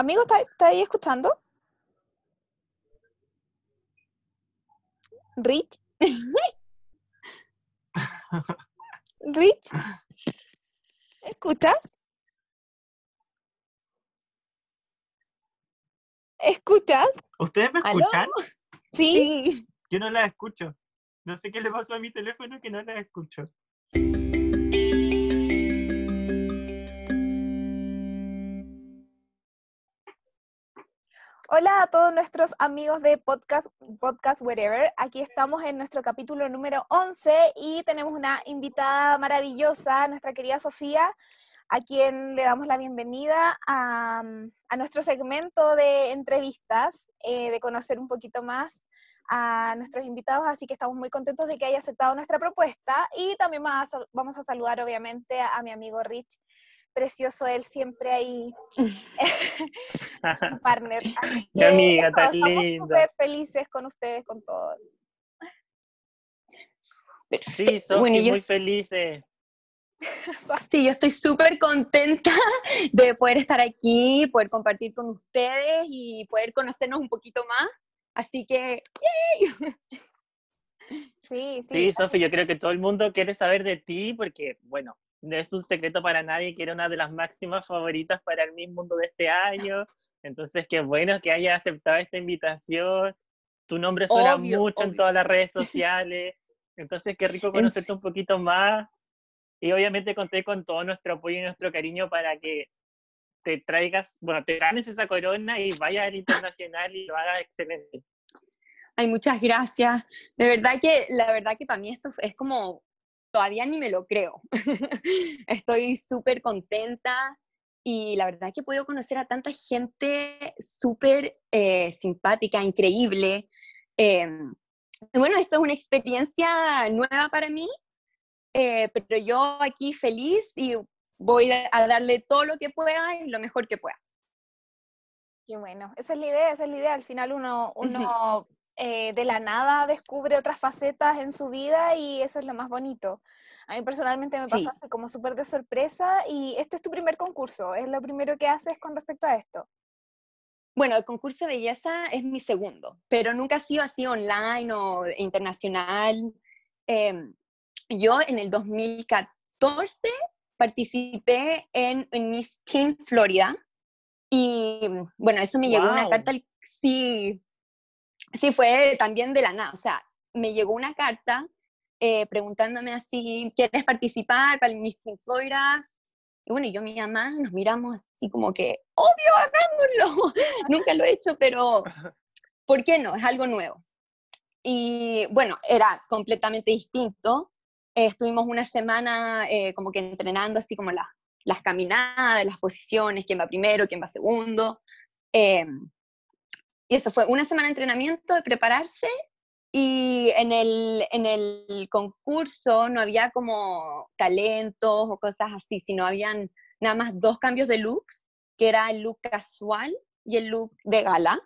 Amigo, ¿está, está ahí escuchando? Rich. Rich. ¿Escuchas? ¿Escuchas? ¿Ustedes me escuchan? Sí. Sí. Yo no la escucho. No sé qué le pasó a mi teléfono que no la escucho. Hola a todos nuestros amigos de podcast, podcast Wherever. Aquí estamos en nuestro capítulo número 11 y tenemos una invitada maravillosa, nuestra querida Sofía, a quien le damos la bienvenida a, nuestro segmento de entrevistas, eh, de conocer un poquito más a nuestros invitados, así que estamos muy contentos de que haya aceptado nuestra propuesta y también vamos a, saludar obviamente a mi amigo Rich, precioso él siempre ahí, un partner. Así Mi amiga eso, tan estamos linda. súper felices con ustedes, con todos. Sí, Sofi, Bueno, yo- muy felices. Sí, yo estoy súper contenta de poder estar aquí, poder compartir con ustedes y poder conocernos un poquito más. Así que, Sí, sí. Sí, Sofi, yo creo que todo el mundo quiere saber de ti porque, bueno, no es un secreto para nadie que era una de las máximas favoritas para el mismo mundo de este año. Entonces, qué bueno que hayas aceptado esta invitación. Tu nombre suena Obvio, mucho en obvio. todas las redes sociales. Entonces, qué rico conocerte un poquito más. Y obviamente conté con todo nuestro apoyo y nuestro cariño para que te traigas, bueno, te ganes esa corona y vayas al internacional y lo hagas excelente. ay, muchas gracias. De verdad que, la verdad que para mí esto es como, todavía ni me lo creo. Estoy súper contenta y la verdad que he podido conocer a tanta gente súper eh, simpática, increíble. Eh, bueno, esto es una experiencia nueva para mí, eh, pero yo aquí feliz y voy a darle todo lo que pueda y lo mejor que pueda. Qué bueno, esa es la idea, esa es la idea. Al final uno, uno eh, de la nada descubre otras facetas en su vida y eso es lo más bonito. A mí personalmente me Sí. pasó así como súper de sorpresa y este es tu primer concurso, es lo primero que haces con respecto a esto. Bueno, el concurso de belleza es mi segundo, pero nunca ha sido así online o internacional. Em, yo en el 2014 participé en, en Miss Teen Florida y bueno, eso me llegó una carta, sí, sí fue también de la nada, o sea, me llegó una carta eh, preguntándome así, ¿quieres participar para el Miss Florida? Y bueno, yo y mi mamá nos miramos así como que, obvio, hagámoslo. Nunca lo he hecho, pero ¿por qué no? Es algo nuevo. Y bueno, era completamente distinto. Eh, estuvimos una semana eh, como que entrenando así como las las caminadas, las posiciones, quién va primero, quién va segundo. Y eso fue una semana de entrenamiento, de prepararse. Y en el, en el concurso no había como talentos o cosas así, sino habían nada más dos cambios de looks, que era el look casual y el look de gala.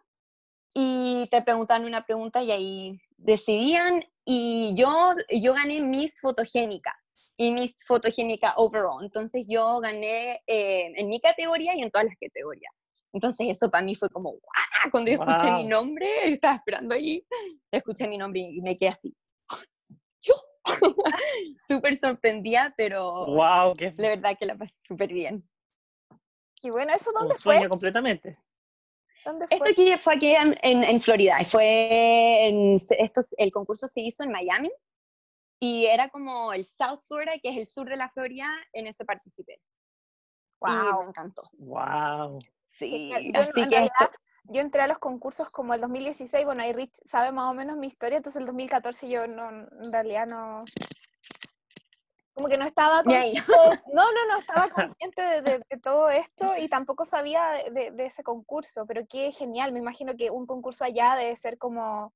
Y te preguntaban una pregunta y ahí decidían. Y yo, yo gané Miss Fotogénica y Miss Fotogénica Overall. Entonces yo gané eh, en mi categoría y en todas las categorías. Entonces eso para mí fue como, ¡guau! Cuando yo escuché mi Wow. nombre, yo estaba esperando ahí, escuché mi nombre y me quedé así. Yo, súper sorprendida, pero ¡Wow! ¡Qué la verdad que la pasé súper bien. Qué bueno, ¿eso un dónde sueño fue? completamente! ¿Dónde Esto fue? aquí fue aquí en, en- en Florida, fue en, esto, el concurso se hizo en Miami, y era como el South Florida, que es el sur de la Florida, en ese participé. Y me Wow. encantó. ¡Wow! Sí, yo así en que realidad, esto, Yo entré a los concursos como el 2016, bueno, ahí Rich sabe más o menos mi historia, entonces el 2014 yo no, en realidad no, como que no estaba consciente, no, no, no, estaba consciente de, de- de todo esto y tampoco sabía de, ese concurso, pero qué genial, me imagino que un concurso allá debe ser como,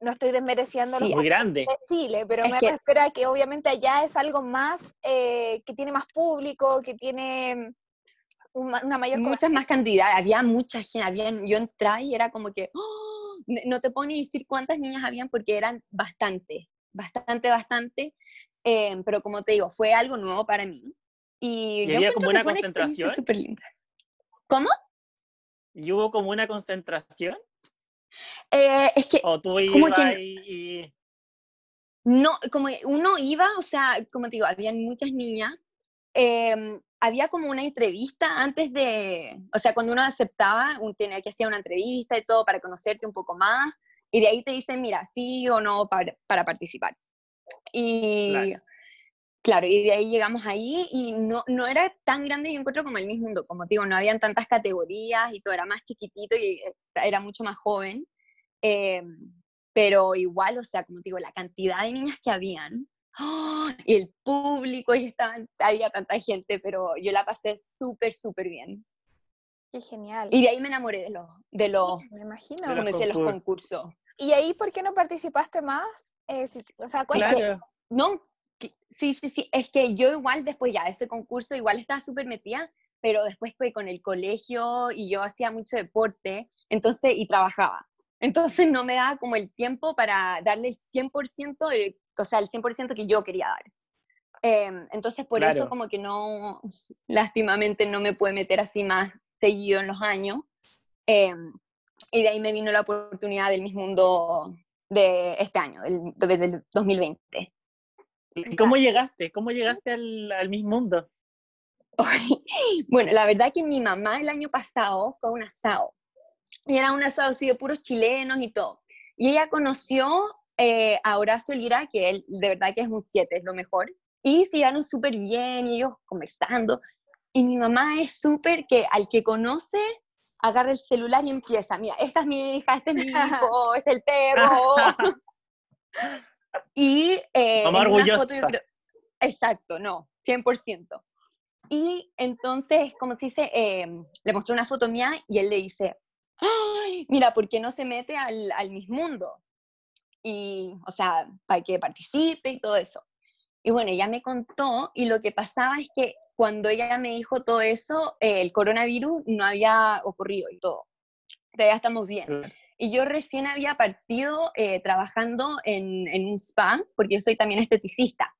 no estoy desmereciendo los Sí, Muy grande. de Chile, pero Es me que- refiero a que obviamente allá es algo más, eh, que tiene más público, que tiene una mayor muchas más cantidades, había mucha gente, habían, yo entré y era como que, ¡oh! No te puedo ni decir cuántas niñas habían porque eran bastante, bastante, bastante, eh, pero como te digo, fue algo nuevo para mí. Y, ¿Y yo había como una concentración? súper linda. ¿Cómo? ¿Y hubo como una concentración? Eh, es que, ¿O tú como que- y, y- no, como uno iba, o sea, como te digo, habían muchas niñas. em, había como una entrevista antes de, o sea, cuando uno aceptaba, uno tenía que hacer una entrevista y todo para conocerte un poco más, y de ahí te dicen, mira, sí o no para, para participar. Y Claro. claro. y de ahí llegamos ahí y no, no era tan grande, yo encuentro como el mismo mundo, como te digo, no habían tantas categorías y todo era más chiquitito y eh, era mucho más joven. em, pero igual, o sea, como te digo, la cantidad de niñas que habían, ¡oh! y el público, y estaban, había tanta gente, pero yo la pasé súper, súper bien. Qué genial. Y de ahí me enamoré de los, de los, Me imagino. De los decía, los concursos. concursos. ¿Y ahí por qué no participaste más? Eh, si- o sea. Claro. No, que- sí, sí, sí, es que yo igual después ya de ese concurso igual estaba súper metida, pero después fue con el colegio y yo hacía mucho deporte, entonces, y trabajaba. Entonces no me daba como el tiempo para darle el 100%, el- o sea, el 100% que yo quería dar. Em, entonces por eso Claro. como que no, lástimamente no me pude meter así más seguido en los años. Em, y de ahí me vino la oportunidad del Miss Mundo de este año, del, del 2020. ¿Y cómo llegaste? ¿Cómo llegaste al, al Miss Mundo? Bueno, la verdad que mi mamá el año pasado fue a un asado. Y era un asado así de puros chilenos y todo. Y ella conoció eh, a Horacio Lira, que él de verdad que es un 7, es lo mejor. Y se llevaron súper bien y ellos conversando. Y mi mamá es súper que al que conoce, agarra el celular y empieza, mira, esta es mi hija, este es mi hijo, este es el perro. y eh, Mamá en una foto yo creo- exacto, no, 100%. Y entonces, como se dice, eh, le mostró una foto mía y él le dice, Ay, mira, ¿por qué no se mete al, al Miss Mundo? Y, o sea, para que participe y todo eso. Y bueno, ella me contó y lo que pasaba es que cuando ella me dijo todo eso, eh, el coronavirus no había ocurrido y todo. Todavía estamos bien. Claro. Y yo recién había partido eh, trabajando en, en un spa, porque yo soy también esteticista.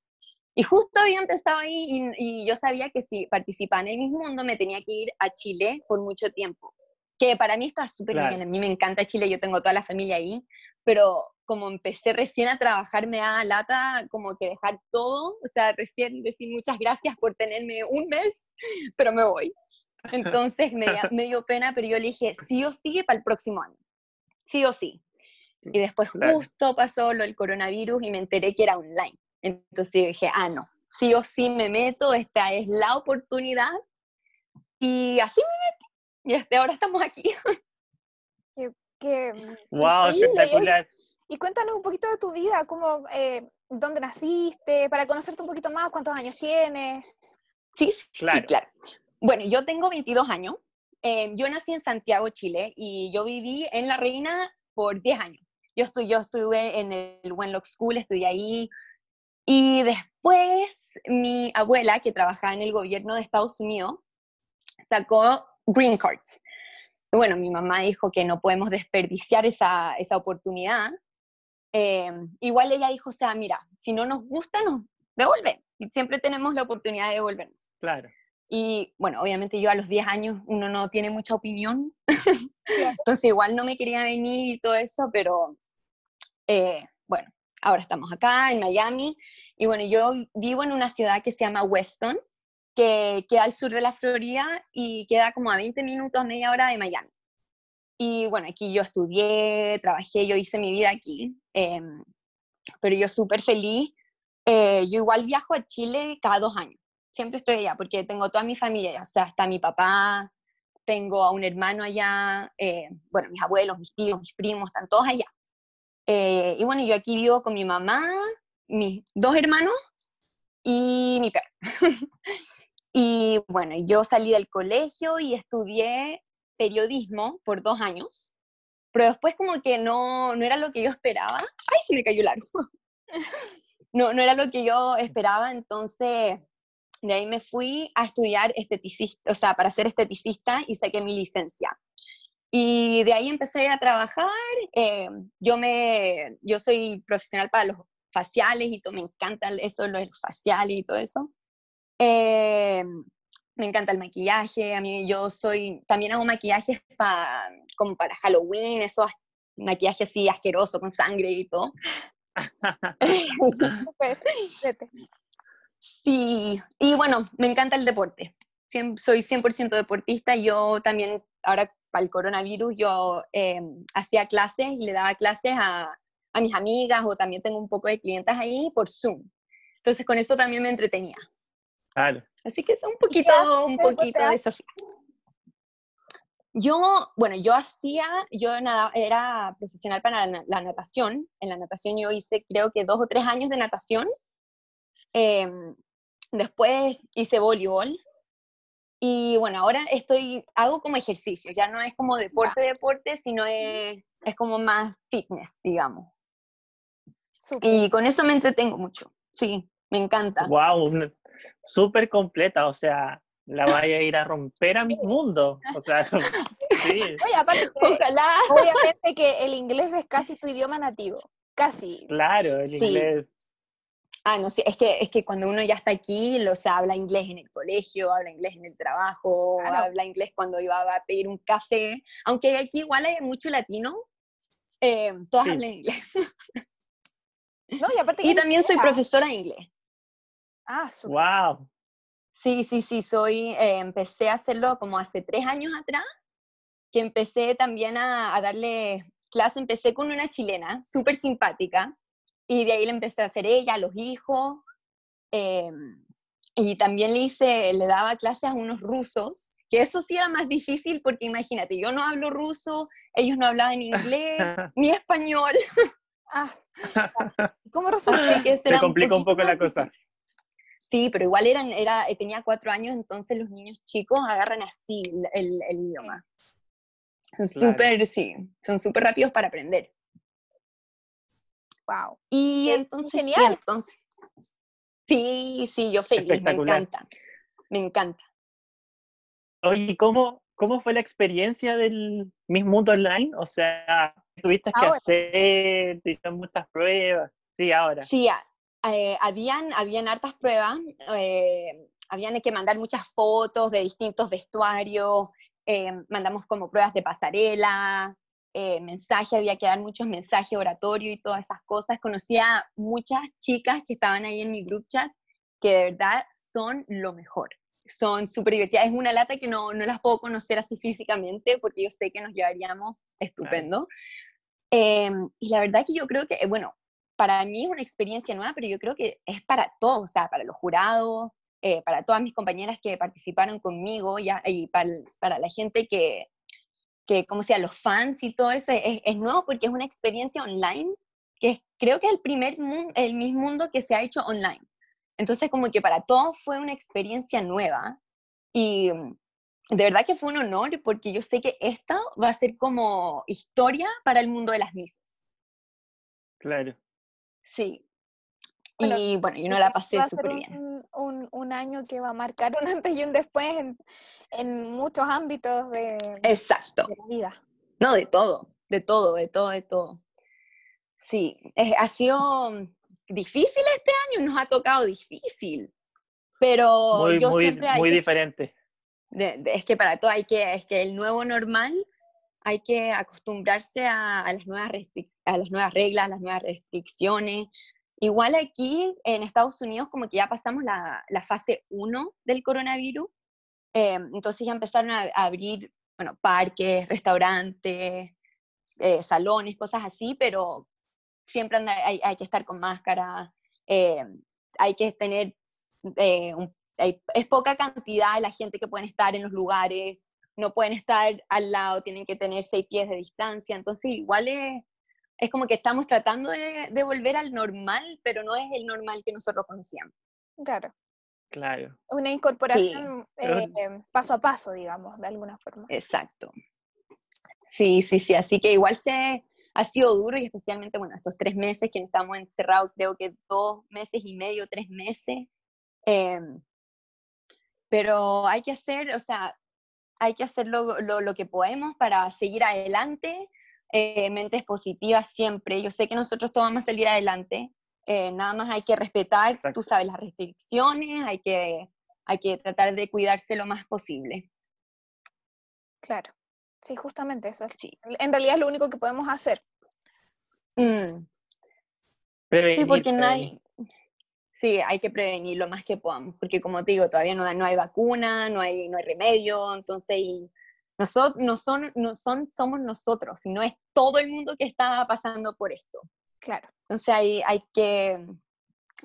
Y justo había empezado ahí y, y yo sabía que si participaba en el Miss Mundo me tenía que ir a Chile por mucho tiempo. Que para mí está súper Claro. bien, a mí me encanta Chile, yo tengo toda la familia ahí, pero como empecé recién a trabajar me da lata como que dejar todo, o sea, recién decir muchas gracias por tenerme un mes, pero me voy. Entonces me, me dio pena, pero yo le dije, sí o sí para el próximo año, sí o sí. Y después justo pasó lo del coronavirus y me enteré que era online. Entonces yo dije, ah, no, sí o sí me meto, esta es la oportunidad. Y así me metí. Y hasta ahora estamos aquí. Que, ¡Wow! Espectacular. y cuéntanos un poquito de tu vida, cómo, eh, dónde naciste, para conocerte un poquito más, cuántos años tienes. Sí, sí, Claro. claro. Bueno, yo tengo 22 años. Eh, yo nací en Santiago, Chile, y yo viví en La Reina por 10 años. Yo, estu- yo estuve en el Wenlock School, estudié ahí. Y después mi abuela, que trabajaba en el gobierno de Estados Unidos, sacó Green Cards. Bueno, mi mamá dijo que no podemos desperdiciar esa, esa oportunidad. Eh, igual ella dijo, o sea, mira, si no nos gusta, nos devuelven. Y siempre tenemos la oportunidad de devolvernos. Claro. Y bueno, obviamente yo a los 10 años uno no tiene mucha opinión, entonces igual no me quería venir y todo eso, pero eh, bueno, ahora estamos acá en Miami y bueno, yo vivo en una ciudad que se llama Weston, que queda al sur de la Florida y queda como a 20 minutos, media hora de Miami. Y bueno, aquí yo estudié, trabajé, yo hice mi vida aquí, em, pero yo súper feliz. Eh, yo igual viajo a Chile cada dos años siempre estoy allá porque tengo toda mi familia allá, o sea, está mi papá, tengo a un hermano allá, eh, bueno, mis abuelos, mis tíos, mis primos, están todos allá. Eh, y bueno, yo aquí vivo con mi mamá, mis dos hermanos y mi perro. y bueno, yo salí del colegio y estudié periodismo por dos años, pero después como que no, no era lo que yo esperaba. ¡Ay, se me cayó el aro! no, no era lo que yo esperaba, entonces de ahí me fui a estudiar esteticista, o sea, para ser esteticista y saqué mi licencia. Y de ahí empecé a trabajar. eh, yo, me, yo soy profesional para los faciales y todo, me encanta eso, los faciales y todo eso. Eh, me encanta el maquillaje, a mí yo soy, también hago maquillajes pa- como para Halloween, esos maquillajes así asqueroso con sangre y todo. Pues, vete. Y, y bueno, me encanta el deporte. Siem- soy 100% deportista. Yo también, ahora para el coronavirus, yo eh, hacía clases y le daba clases a, a mis amigas o también tengo un poco de clientes ahí por Zoom. Entonces con esto también me entretenía. Claro. Así que es un poquito, un poquito de? Sofía. Yo, bueno, yo hacía, yo nada, era profesional para la, la natación. En la natación yo hice creo que dos o tres años de natación. Em, después hice voleibol. Y bueno, ahora estoy, hago como ejercicio, ya no es como deporte, deporte, sino es, es como más fitness, digamos. Súper. Y con eso me entretengo mucho, sí, me encanta. Wow, súper completa, o sea, la vaya a ir a romper a mi mundo. O sea, sí, Oye, aparte que, Ojalá. obviamente que el inglés es casi tu idioma nativo. Casi. claro, el Sí. inglés. Ah, no, sí, es que, es que cuando uno ya está aquí, lo, o sea, habla inglés en el colegio, habla inglés en el trabajo, Claro. habla inglés cuando iba a pedir un café, aunque aquí igual hay mucho latino, eh, todas Sí. hablan inglés. No, y aparte Y también soy profesora de inglés. Ah. Wow. Sí, sí, sí, soy, eh, empecé a hacerlo como hace tres años atrás, que empecé también a, a darle clase, empecé con una chilena, súper simpática, y de ahí le empecé a hacer ella, los hijos, eh, y también le hice, le daba clases a unos rusos, que eso sí era más difícil porque imagínate, yo no hablo ruso, ellos no hablaban inglés, ni español, Ah, ¿Cómo resulta? así que Se complica un poco la cosa. difícil. Sí, pero igual eran, era, eh, tenía cuatro años, entonces los niños chicos agarran así el, el- el idioma. Son Claro. súper, sí, son súper rápidos para aprender. Wow. Y entonces, sí, genial. entonces, sí, sí, yo feliz, me encanta, me encanta. Oye, ¿y ¿cómo, ¿cómo fue la experiencia del Miss Mundo Online? O sea, tuviste que hacer, te hicieron muchas pruebas. Sí, ahora. Sí, eh, habían, habían hartas pruebas, eh, habían que mandar muchas fotos de distintos vestuarios, eh, mandamos como pruebas de pasarela, eh, mensaje, había que dar muchos mensajes, oratorio y todas esas cosas. Conocí a muchas chicas que estaban ahí en mi group chat que de verdad son lo mejor. Son súper divertidas. Es una lata que no, no las puedo conocer así físicamente porque yo sé que nos llevaríamos estupendo. Em, y la verdad que yo creo que, eh, bueno, para mí es una experiencia nueva, pero yo creo que es para todos, o sea, para los jurados, eh, para todas mis compañeras que participaron conmigo ya, y para, para la gente que, que, como sea, los fans y todo eso, es, es nuevo porque es una experiencia online, que es- creo que es el primer mun- el mismo mundo que se ha hecho online. Entonces, como que para todos fue una experiencia nueva y de verdad que fue un honor porque yo sé que esta va a ser como historia para el mundo de las misas. Claro. Sí. Bueno, y bueno, yo no la pasé súper bien. un, un, un año que va a marcar un antes y un después en, en muchos ámbitos de, Exacto. de la vida. No, de todo, de todo, de todo, de todo. Sí, es- ha sido difícil este año, nos ha tocado difícil, pero Muy, yo muy, siempre muy que- diferente. de- de- es que para todo hay que, es que el nuevo normal hay que acostumbrarse a, a las nuevas a las nuevas reglas, a las nuevas restricciones. Igual aquí en Estados Unidos como que ya pasamos la, la fase 1 del coronavirus, eh, entonces ya empezaron a, a abrir, bueno, parques, restaurantes, eh, salones, cosas así, pero siempre anda- hay, hay que estar con máscara, eh, hay que tener, eh, un- hay- es poca cantidad la gente que pueden estar en los lugares, no pueden estar al lado, tienen que tener seis pies de distancia, entonces igual es, es como que estamos tratando de, de volver al normal, pero no es el normal que nosotros conocíamos. Claro. Claro. Una incorporación eh, paso a paso, digamos, de alguna forma. Exacto. Sí, sí, sí, así que igual se ha sido duro y especialmente, bueno, estos tres meses que estamos encerrados, creo que dos meses y medio, tres meses. em, pero hay que hacer, o sea, hay que hacer lo, lo- lo que podemos para seguir adelante, eh, mentes positivas siempre. Yo sé que nosotros todos vamos a salir adelante, eh, nada más hay que respetar, Exacto. tú sabes, las restricciones, hay que hay que tratar de cuidarse lo más posible. Claro, sí, justamente eso. Sí. En realidad es lo único que podemos hacer. Mm, Prevenir, Sí, porque no prevenir. hay, sí, hay que prevenir lo más que podamos, porque como te digo, todavía no, no hay vacuna, no hay, no hay remedio, entonces y nosotros no son, no son, somos nosotros, sino es todo el mundo que está pasando por esto. Claro, Entonces hay, hay que,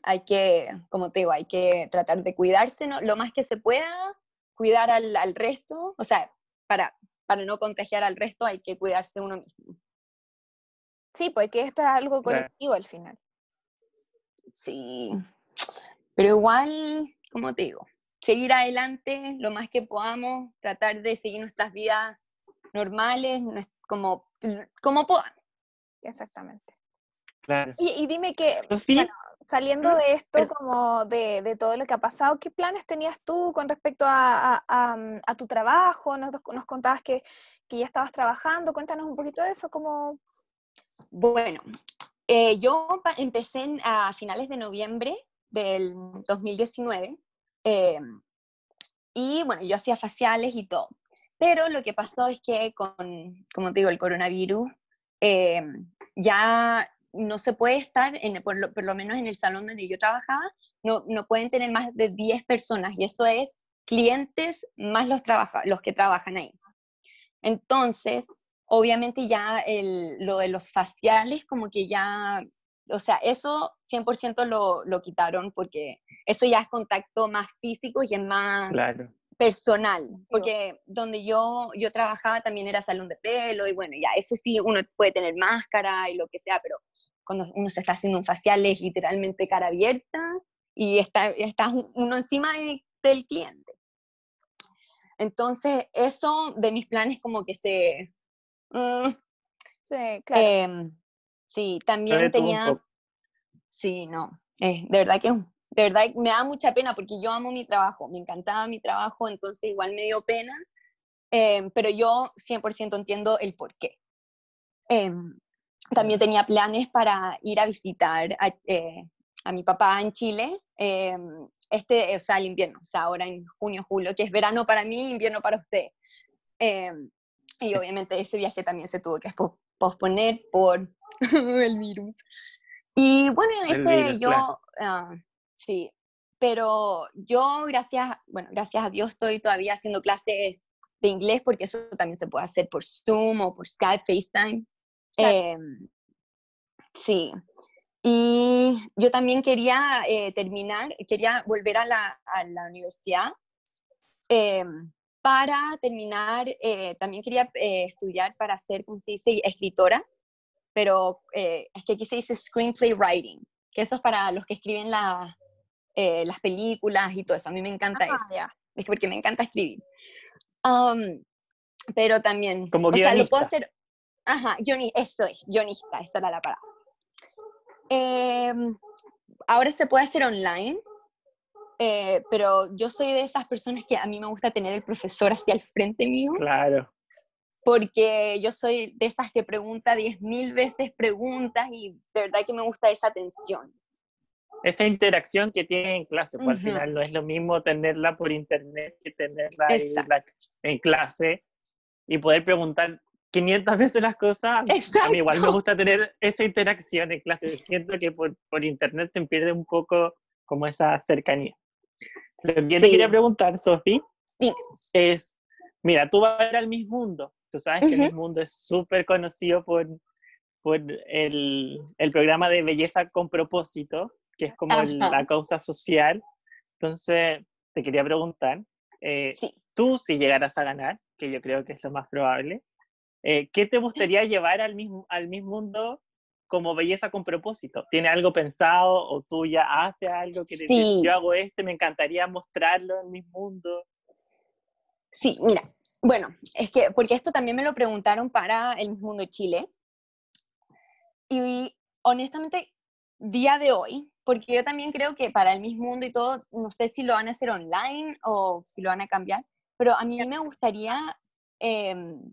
hay que, como te digo, hay que tratar de cuidarse ¿no? lo más que se pueda, cuidar al, al resto, o sea, para, para no contagiar al resto hay que cuidarse uno mismo. sí, porque esto es algo Claro. colectivo al final. Sí, pero igual, como te digo, seguir adelante lo más que podamos, tratar de seguir nuestras vidas normales, como, como podamos. Exactamente. Claro. Y, y dime que, bueno, saliendo de esto, es- como de, de todo lo que ha pasado, ¿qué planes tenías tú con respecto a, a- a, mm, a tu trabajo? Nos, nos contabas que, que ya estabas trabajando, cuéntanos un poquito de eso, como... Bueno, eh, yo empecé a finales de noviembre del 2019 eh, y bueno, yo hacía faciales y todo. Pero lo que pasó es que con, como te digo, el coronavirus, eh, ya no se puede estar, en, por, lo, por lo menos en el salón donde yo trabajaba, no, no pueden tener más de 10 personas y eso es clientes más los, trabaja, los que trabajan ahí. Entonces, obviamente ya el, lo de los faciales como que ya, o sea, eso 100% lo, lo quitaron porque eso ya es contacto más físico y es más claro. personal, porque donde yo, yo trabajaba también era salón de pelo y bueno, ya eso sí, uno puede tener máscara y lo que sea, pero cuando uno se está haciendo un facial es literalmente cara abierta y está, está uno encima de- del cliente. Entonces, eso de mis planes como que se... mm, Sí, claro. Em, sí, también tenía, sí, no, eh, de verdad que, de verdad me da mucha pena porque yo amo mi trabajo, me encantaba mi trabajo, entonces igual me dio pena, em, pero yo 100% entiendo el por qué. Em, también tenía planes para ir a visitar a, eh, a mi papá en Chile, em, este, o sea, el invierno, o sea, ahora en junio, julio, que es verano para mí, invierno para usted. Y obviamente ese viaje también se tuvo que pos- posponer por el virus. Y bueno, ese virus, yo, claro. ah, sí, pero yo gracias, bueno, gracias a Dios estoy todavía haciendo clases de inglés porque eso también se puede hacer por Zoom o por Skype, FaceTime. Claro. Em, sí. Y yo también quería eh, terminar, quería volver a la, a la universidad em, para terminar, eh, también quería eh, estudiar para ser, ¿cómo se dice?, escritora, pero eh, es que aquí se dice screenplay writing, que eso es para los que escriben la- eh, las películas y todo eso. A mí me encanta Ah, eso, ya. es porque me encanta escribir. Am, pero también, Como o sea, lo puedo guionista. hacer, ajá, guioni- eso es, guionista, esa era la palabra. Em, ahora se puede hacer online, eh, pero yo soy de esas personas que a mí me gusta tener el profesor hacia el frente mío, Claro. Porque yo soy de esas que pregunta diez mil veces preguntas y de verdad que me gusta esa atención. Esa interacción que tiene en clase, pues Ujú. al final no es lo mismo tenerla por internet que tenerla Exacto. en clase y poder preguntar 500 veces las cosas. A mí igual me Exacto. gusta tener esa interacción en clase. Siento que por, por internet se pierde un poco como esa cercanía. Lo que yo te Sí. quería preguntar, Sofi, Dime. es, mira, tú vas a ver al Miss Mundo. Tú sabes que el Mundo es súper conocido por, por el, el programa de belleza con propósito, que es como el- la causa social. Entonces, te quería preguntar, eh, Sí. tú si llegaras a ganar, que yo creo que es lo más probable, eh, ¿qué te gustaría llevar al mismo, al Miss Mundo como belleza con propósito? ¿Tiene algo pensado o tú ya haces algo que decir, Sí. yo hago este, me encantaría mostrarlo en Miss Mundo? Sí, mira, bueno, es que, porque esto también me lo preguntaron para el Mundo de Chile. Y honestamente, día de hoy, porque yo también creo que para el Miss Mundo y todo, no sé si lo van a hacer online o si lo van a cambiar, pero a mí me gustaría, em,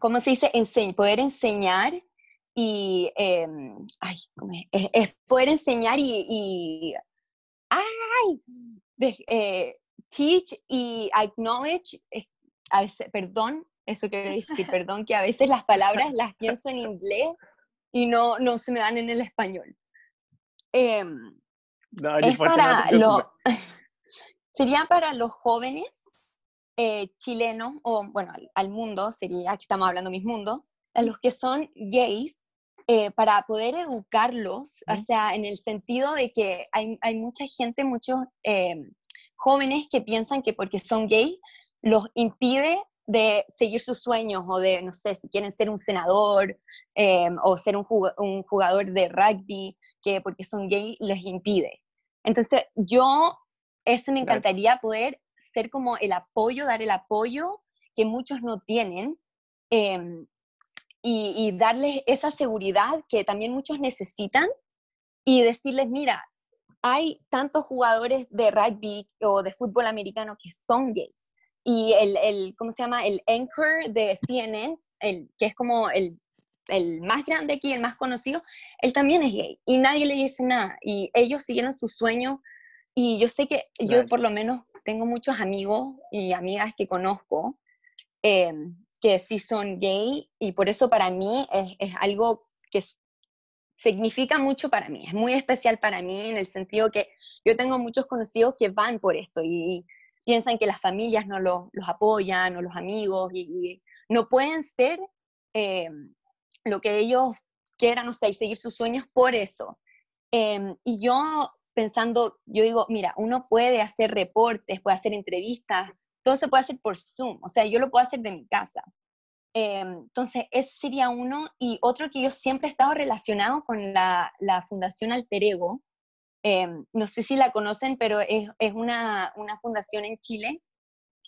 ¿cómo se dice? Ense- poder enseñar y, em, ay, ¿cómo es? Es- es poder enseñar y, y- ay, de- eh, teach y acknowledge, a veces, perdón, eso quiero decir, perdón, que a veces las palabras las pienso en inglés y no, no se me dan en el español. Em, es para lo, sería para los jóvenes eh, chilenos, o bueno, al, mundo, sería, aquí estamos hablando mis mundo, a los que son gays, eh, para poder educarlos, o sea, en el sentido de que hay, hay mucha gente, muchos em, jóvenes que piensan que porque son gay los impide de seguir sus sueños o de, no sé, si quieren ser un senador em, o ser un jugador, de rugby, que porque son gay les impide. Entonces, yo, eso me encantaría poder ser como el apoyo, dar el apoyo que muchos no tienen em, y, y darles esa seguridad que también muchos necesitan y decirles, mira, hay tantos jugadores de rugby o de fútbol americano que son gays y el, el, ¿cómo se llama? El anchor de CNN, el, que es como el, el más grande aquí, el más conocido, él también es gay y nadie le dice nada. Y ellos siguieron su sueño y yo sé que yo por lo menos tengo muchos amigos y amigas que conozco eh, que sí son gay y por eso para mí es, es algo que significa mucho para mí, es muy especial para mí en el sentido que yo tengo muchos conocidos que van por esto y, piensan que las familias no los apoyan o los amigos y, no pueden ser eh, lo que ellos quieran, o sea, y seguir sus sueños por eso. Em, y yo pensando, yo digo, mira, uno puede hacer reportes, puede hacer entrevistas, todo se puede hacer por Zoom, o sea, yo lo puedo hacer de mi casa. Em, entonces, ese sería uno. Y otro que yo siempre he estado relacionado con la, la Fundación Alter Ego, Em, no sé si la conocen, pero es, es una, una, fundación en Chile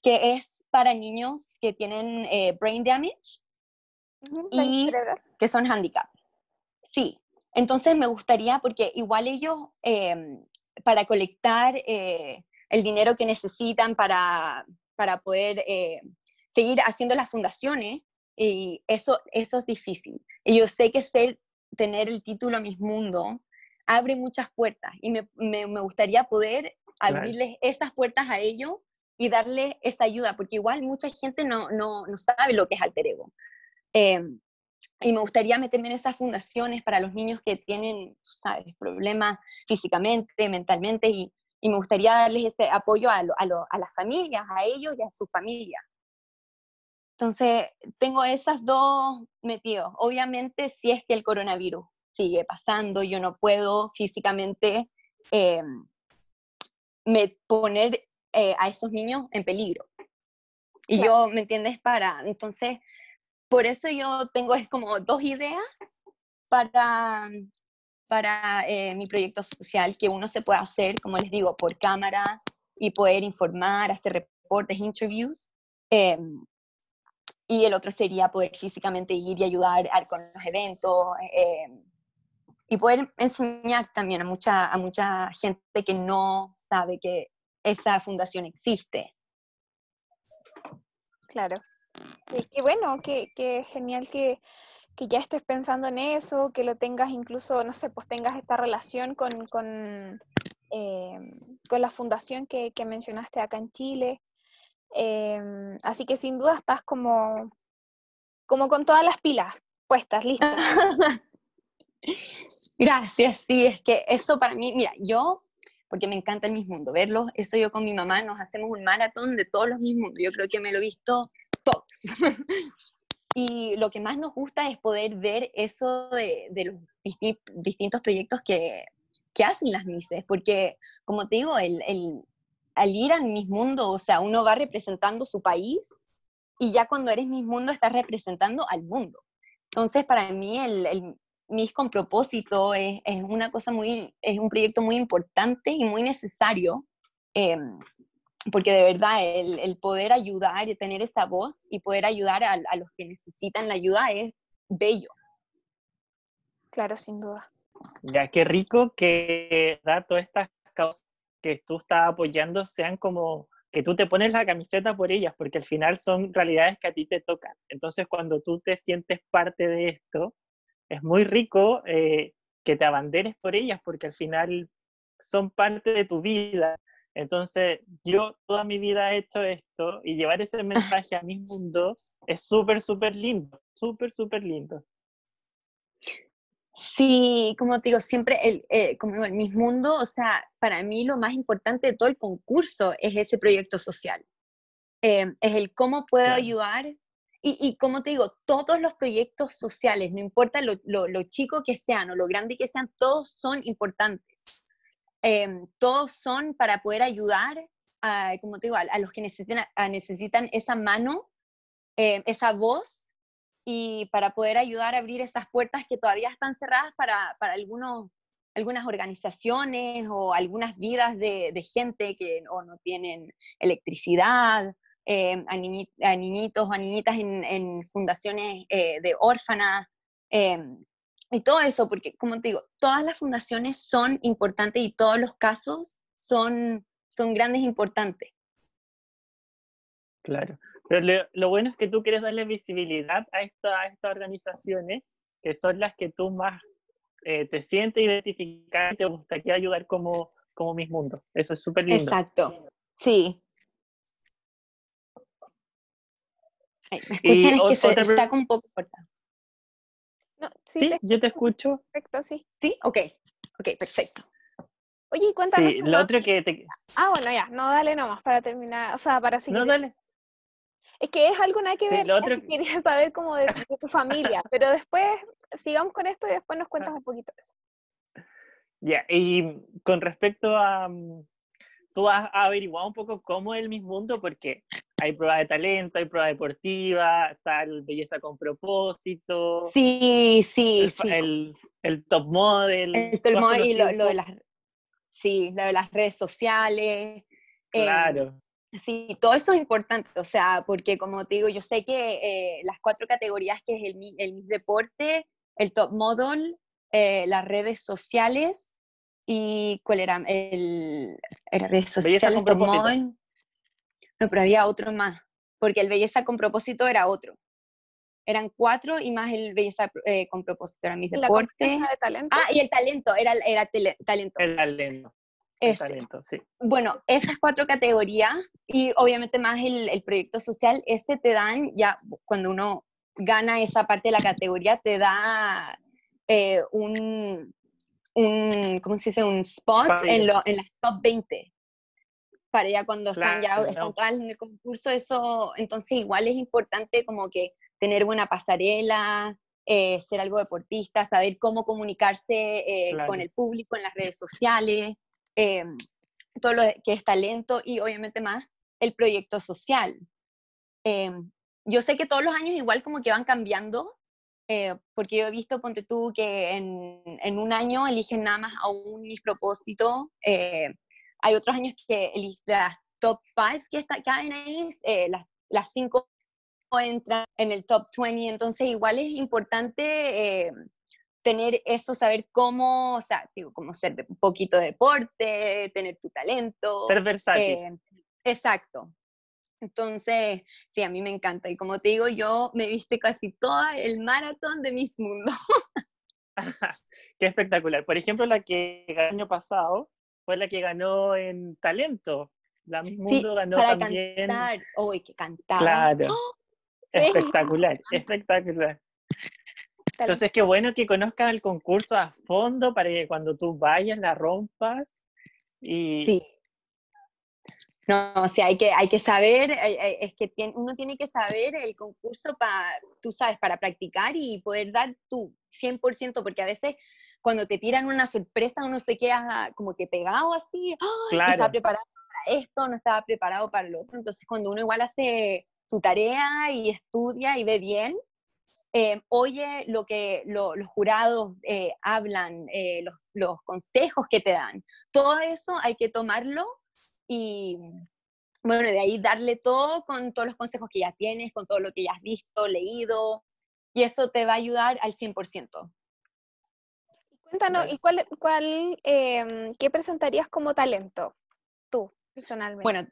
que es para niños que tienen eh, brain damage y que son handicap. Sí, entonces me gustaría, porque igual ellos, em, para colectar eh, el dinero que necesitan para, para poder eh, seguir haciendo las fundaciones, y eso, eso es difícil. Y yo sé que ser, tener el título Mis Mundo abre muchas puertas y me, me, gustaría poder abrirles esas puertas a ellos y darles esa ayuda, porque igual mucha gente no, no, no sabe lo que es alter ego. Em, y me gustaría meterme en esas fundaciones para los niños que tienen, sabes, problemas físicamente, mentalmente, y, y, me gustaría darles ese apoyo a, a, a las familias, a ellos y a su familia. Entonces, tengo esas dos metidos. Obviamente, si es que el coronavirus sigue pasando, yo no puedo físicamente eh, me poner eh, a esos niños en peligro. Y yo, ¿me entiendes? Para, entonces, por eso yo tengo es como dos ideas para, para eh, mi proyecto social, que uno se puede hacer, como les digo, por cámara y poder informar, hacer reportes, interviews. Em, y el otro sería poder físicamente ir y ayudar con los eventos, em, y poder enseñar también a mucha, a mucha gente que no sabe que esa fundación existe. Claro. Qué bueno, qué, genial que, ya estés pensando en eso, que lo tengas incluso, no sé, pues tengas esta relación con, con, em, la fundación que, mencionaste acá en Chile. Em, así que sin duda estás como, como con todas las pilas puestas, listas. Gracias, sí, es que eso para mí, mira, yo, porque me encanta el mismo mundo, verlo, eso yo con mi mamá nos hacemos un maratón de todos los mismos mundos, yo creo que me lo he visto todos. y lo que más nos gusta es poder ver eso de, los distintos proyectos que, que, hacen las Mises, porque como te digo, el, el, al ir al Miss Mundo, o sea, uno va representando su país y ya cuando eres Miss Mundo estás representando al mundo. Entonces, para mí, el, MIS con propósito es, es, una cosa muy, es un proyecto muy importante y muy necesario, em, porque de verdad el, el, poder ayudar y tener esa voz y poder ayudar a, a, los que necesitan la ayuda es bello. Claro, sin duda. Ya, qué rico que da todas estas causas que tú estás apoyando sean como que tú te pones la camiseta por ellas, porque al final son realidades que a ti te tocan. Entonces, cuando tú te sientes parte de esto, es muy rico eh, que te abanderes por ellas porque al final son parte de tu vida. Entonces, yo toda mi vida he hecho esto y llevar ese mensaje a mi mundo es súper, súper lindo, súper, súper lindo. Sí, como te digo, siempre el, eh, como en mi mundo, o sea, para mí lo más importante de todo el concurso es ese proyecto social. Eh, es el cómo puedo ayudar. Y, y, como te digo, todos los proyectos sociales, no importa lo, lo, lo chico que sean o lo grande que sean, todos son importantes. Eh, todos son para poder ayudar, a, como te digo, a, los que necesitan, necesitan esa mano, esa voz y para poder ayudar a abrir esas puertas que todavía están cerradas para, para algunos, algunas organizaciones o algunas vidas de, de gente que o no tienen electricidad, eh, a, niñitos o a niñitas en, en fundaciones eh, de órfanas. Eh, y todo eso, porque como te digo, todas las fundaciones son importantes y todos los casos son, son grandes e importantes. Claro. Pero lo, bueno es que tú quieres darle visibilidad a, esta, a estas organizaciones que son las que tú más eh, te sientes identificada y te gustaría ayudar como, como Mis Mundo. Eso es súper lindo. Exacto, sí. ¿Me escuchan? es que se está un poco corta. No, sí, yo te escucho. Perfecto, sí. ¿Sí? Ok, ok, perfecto. Oye, cuéntanos. Sí, lo otro que te... Ah, bueno, ya, no, dale nomás para terminar, o sea, para seguir. No, dale. Es que es algo nada que ver, otro... quería saber como de, tu familia, pero después sigamos con esto y después nos cuentas un poquito de eso. Ya, y con respecto a, mm, tú has averiguado un poco cómo es el mismo mundo, porque hay prueba de talento, hay prueba deportiva, está el belleza con propósito. Sí, sí, el, sí. El, el, top model. El top model y lo, lo, de las, sí, lo de las redes sociales. Em, claro. Sí, todo eso es importante, o sea, porque como te digo, yo sé que eh, las cuatro categorías que es el, el Deporte, el Top Model, eh, las redes sociales y ¿cuál era? El, era redes sociales, Top Model. No, pero había otro más, porque el Belleza con propósito era otro. Eran cuatro y más el Belleza eh, con propósito, era mis deportes. de talento? Ah, y el talento, era, era talento. El talento. Este, bueno, esas cuatro categorías y obviamente más el, el, proyecto social, ese te dan, ya cuando uno gana esa parte de la categoría, te da eh, un, un, ¿cómo se dice? Un spot en, lo, en las top 20. Para ya cuando están ya están todas en el concurso, eso, entonces igual es importante como que tener buena pasarela, eh, ser algo deportista, saber cómo comunicarse eh, con el público en las redes sociales. Eh, todo lo que es talento y obviamente más el proyecto social. Eh, yo sé que todos los años igual como que van cambiando, eh, porque yo he visto, ponte tú, que en, en, un año eligen nada más a un mis propósito, hay otros años que las top 5 que está, caen ahí, las, las cinco entran en el top 20, entonces igual es importante tener eso, saber cómo, o sea, digo, como ser un poquito de deporte, tener tu talento. Ser versátil. Eh, exacto. Entonces, sí, a mí me encanta. Y como te digo, yo me viste casi todo el maratón de mis mundos. Qué espectacular. Por ejemplo, la que el año pasado fue la que ganó en talento. La Miss Mundo ganó para también. cantar. Uy, que cantaba. Claro. ¡Oh! Espectacular, espectacular. Entonces, qué bueno que conozcas el concurso a fondo para que cuando tú vayas la rompas. Y... Sí. No, o sea, hay que, hay que saber, es que uno tiene que saber el concurso para, tú sabes, para practicar y poder dar tu 100%, porque a veces cuando te tiran una sorpresa uno se queda como que pegado así, no estaba preparado para esto, no estaba preparado para lo otro, entonces cuando uno igual hace su tarea y estudia y ve bien, eh, oye lo que los jurados eh, hablan, eh, los, los, consejos que te dan. Todo eso hay que tomarlo y, bueno, de ahí darle todo con todos los consejos que ya tienes, con todo lo que ya has visto, leído, y eso te va a ayudar al 100%. Cuéntanos, ¿y cuál, cuál em, qué presentarías como talento tú, personalmente? Bueno,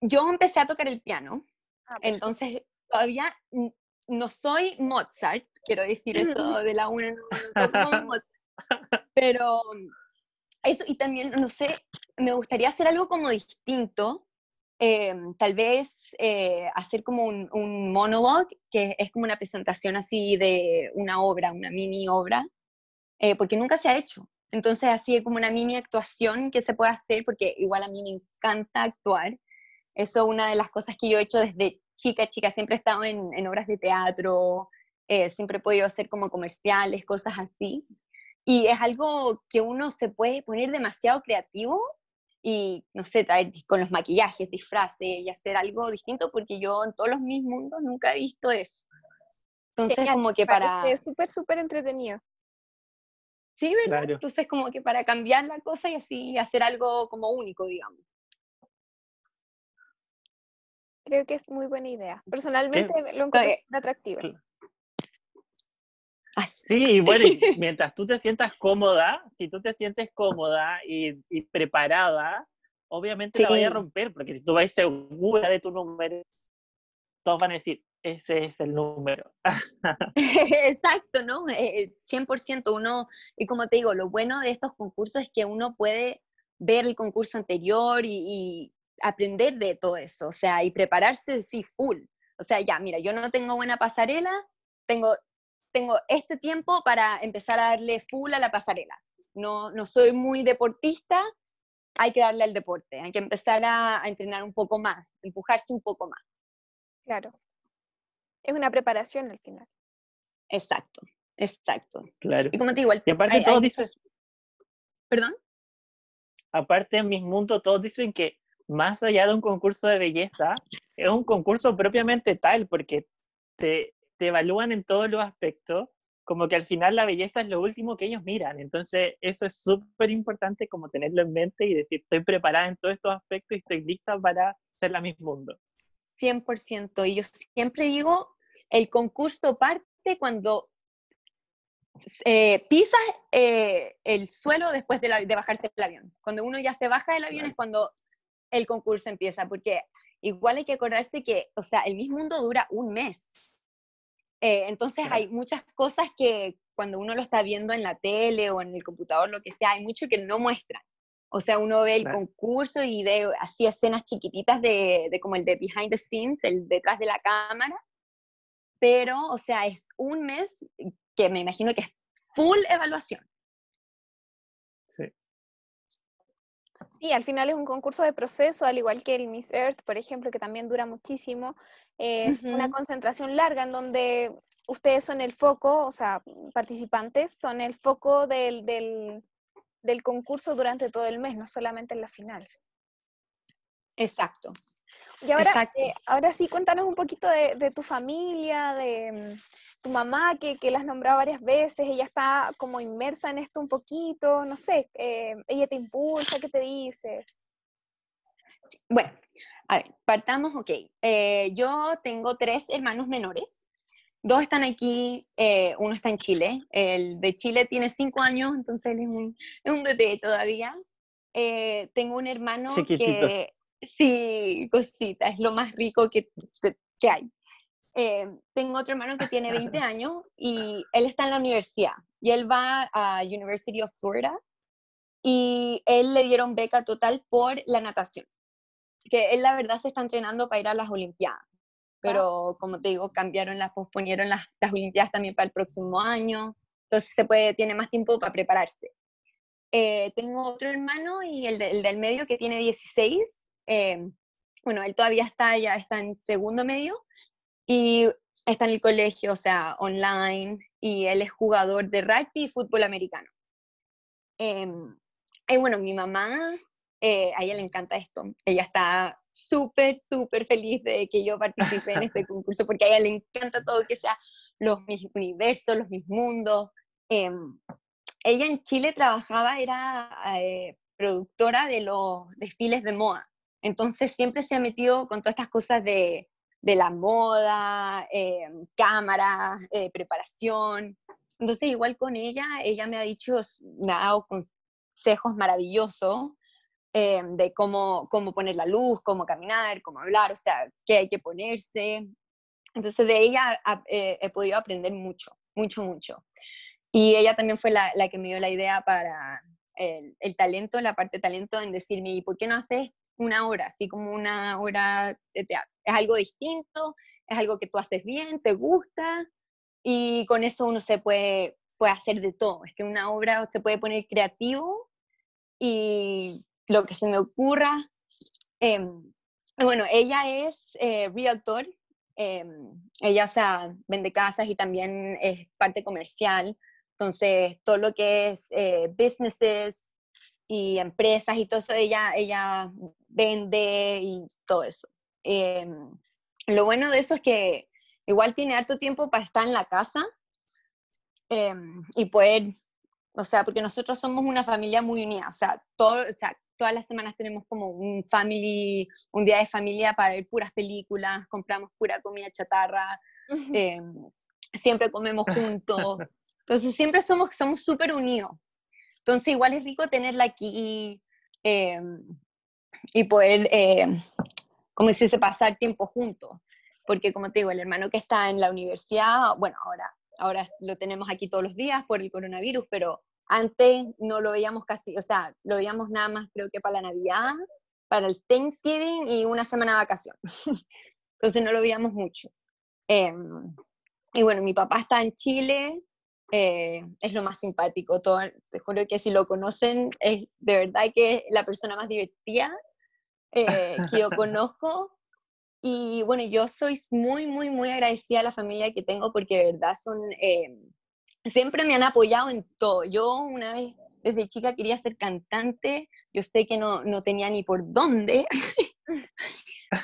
yo empecé a tocar el piano, ah, entonces todavía no soy Mozart, quiero decir eso de la una, no, pero eso, y también, no sé, me gustaría hacer algo como distinto, eh, tal vez eh, hacer como un, un monologue, que es como una presentación así de una obra, una mini obra, eh, porque nunca se ha hecho. Entonces, así es como una mini actuación que se puede hacer, porque igual a mí me encanta actuar. Eso es una de las cosas que yo he hecho desde chica, chica. Siempre he estado en, en obras de teatro, siempre he podido hacer como comerciales, cosas así. Y es algo que uno se puede poner demasiado creativo y, no sé, traer con los maquillajes, disfraces y hacer algo distinto, porque yo en todos los mis mundos nunca he visto eso. Entonces, como que para... Es súper, súper entretenido. Sí, ¿verdad? Entonces, como que para cambiar la cosa y así hacer algo como único, digamos. Creo que es muy buena idea. Personalmente lo encuentro atractivo. Sí, y bueno, mientras tú te sientas cómoda, si tú te sientes cómoda y, preparada, obviamente la voy a romper, porque si tú vas segura de tu número, todos van a decir, ese es el número. Exacto, ¿no? 100% eh, uno, y como te digo, lo bueno de estos concursos es que uno puede ver el concurso anterior y, y aprender de todo eso, o sea, y prepararse, sí, full. O sea, ya, mira, yo no tengo buena pasarela, tengo tengo este tiempo para empezar a darle full a la pasarela. No, no soy muy deportista, hay que darle al deporte, hay que empezar a, entrenar un poco más, empujarse un poco más. Claro. Es una preparación al final. Exacto, exacto. Claro. Y como te digo, y aparte todos dicen... ¿Perdón? Aparte en mis mundos todos dicen que más allá de un concurso de belleza, es un concurso propiamente tal, porque te, te evalúan en todos los aspectos, como que al final la belleza es lo último que ellos miran. Entonces, eso es súper importante como tenerlo en mente y decir, estoy preparada en todos estos aspectos y estoy lista para ser la misma mundo. 100%. Y yo siempre digo, el concurso parte cuando eh, pisas eh, el suelo después de, de, bajarse del avión. Cuando uno ya se baja del avión es cuando el concurso empieza, porque igual hay que acordarse que, o sea, el mismo mundo dura un mes. Eh, entonces hay muchas cosas que cuando uno lo está viendo en la tele o en el computador, lo que sea, hay mucho que no muestran. O sea, uno ve el concurso y ve así escenas chiquititas de, de, como el de behind the scenes, el detrás de la cámara, pero, o sea, es un mes que me imagino que es full evaluación. Sí, al final es un concurso de proceso, al igual que el Miss Earth, por ejemplo, que también dura muchísimo. Es una concentración larga en donde ustedes son el foco, o sea, participantes son el foco del, del, concurso durante todo el mes, no solamente en la final. Exacto. Y ahora, eh, ahora sí, cuéntanos un poquito de, de tu familia, de, tu mamá, que, que la has nombrado varias veces, ella está como inmersa en esto un poquito, no sé, eh, ella te impulsa, ¿qué te dice? Bueno, a ver, partamos, ok. Eh, yo tengo tres hermanos menores, dos están aquí, eh, uno está en Chile, el de Chile tiene cinco años, entonces él es un, es un bebé todavía. tengo un hermano que, sí, cosita, es lo más rico que, que hay. Eh, tengo otro hermano que tiene 20 años y él está en la universidad y él va a University of Florida y él le dieron beca total por la natación, que él la verdad se está entrenando para ir a las Olimpiadas, pero como te digo, cambiaron las, posponieron las, las Olimpiadas también para el próximo año, entonces se puede, tiene más tiempo para prepararse. Eh, tengo otro hermano y el, del medio que tiene 16, eh, bueno, él todavía está, ya está en segundo medio, y está en el colegio, o sea, online, y él es jugador de rugby y fútbol americano. Em, y bueno, mi mamá, eh, a ella le encanta esto. Ella está súper, súper feliz de que yo participe en este concurso porque a ella le encanta todo que sea los mis universos, los mis mundos. Em, ella en Chile trabajaba, era eh, productora de los desfiles de moda. Entonces siempre se ha metido con todas estas cosas de de la moda, eh, cámaras, eh, preparación. Entonces, igual con ella, ella me ha dicho, me ha dado consejos maravillosos eh, de cómo, cómo poner la luz, cómo caminar, cómo hablar, o sea, qué hay que ponerse. Entonces, de ella he podido aprender mucho, mucho, mucho. Y ella también fue la, la, que me dio la idea para el, el talento, la parte de talento en decirme, ¿y por qué no haces una hora, así como una hora de teatro? Es algo distinto, es algo que tú haces bien, te gusta, y con eso uno se puede, puede hacer de todo. Es que una obra se puede poner creativo y lo que se me ocurra. Em, bueno, ella es eh, realtor, em, ella, o vende casas y también es parte comercial. Entonces, todo lo que es eh, businesses y empresas y todo eso, ella, ella vende y todo eso. Em, lo bueno de eso es que igual tiene harto tiempo para estar en la casa y poder, o sea, porque nosotros somos una familia muy unida, o sea, todo, o sea, todas las semanas tenemos como un family, un día de familia para ver puras películas, compramos pura comida chatarra, em, siempre comemos juntos, entonces siempre somos somos súper unidos. Entonces igual es rico tenerla aquí em, y poder, como dice, pasar tiempo juntos. Porque como te digo, el hermano que está en la universidad, bueno, ahora, ahora lo tenemos aquí todos los días por el coronavirus, pero antes no lo veíamos casi, o sea, lo veíamos nada más creo que para la Navidad, para el Thanksgiving y una semana de vacación. Entonces no lo veíamos mucho. Em, y bueno, mi papá está en Chile, eh, es lo más simpático. Todo, te juro que si lo conocen, es de verdad que es la persona más divertida eh, que yo conozco. Y bueno, yo soy muy, muy, muy agradecida a la familia que tengo porque de verdad son, eh, siempre me han apoyado en todo. Yo una vez desde chica quería ser cantante, yo sé que no, no tenía ni por dónde,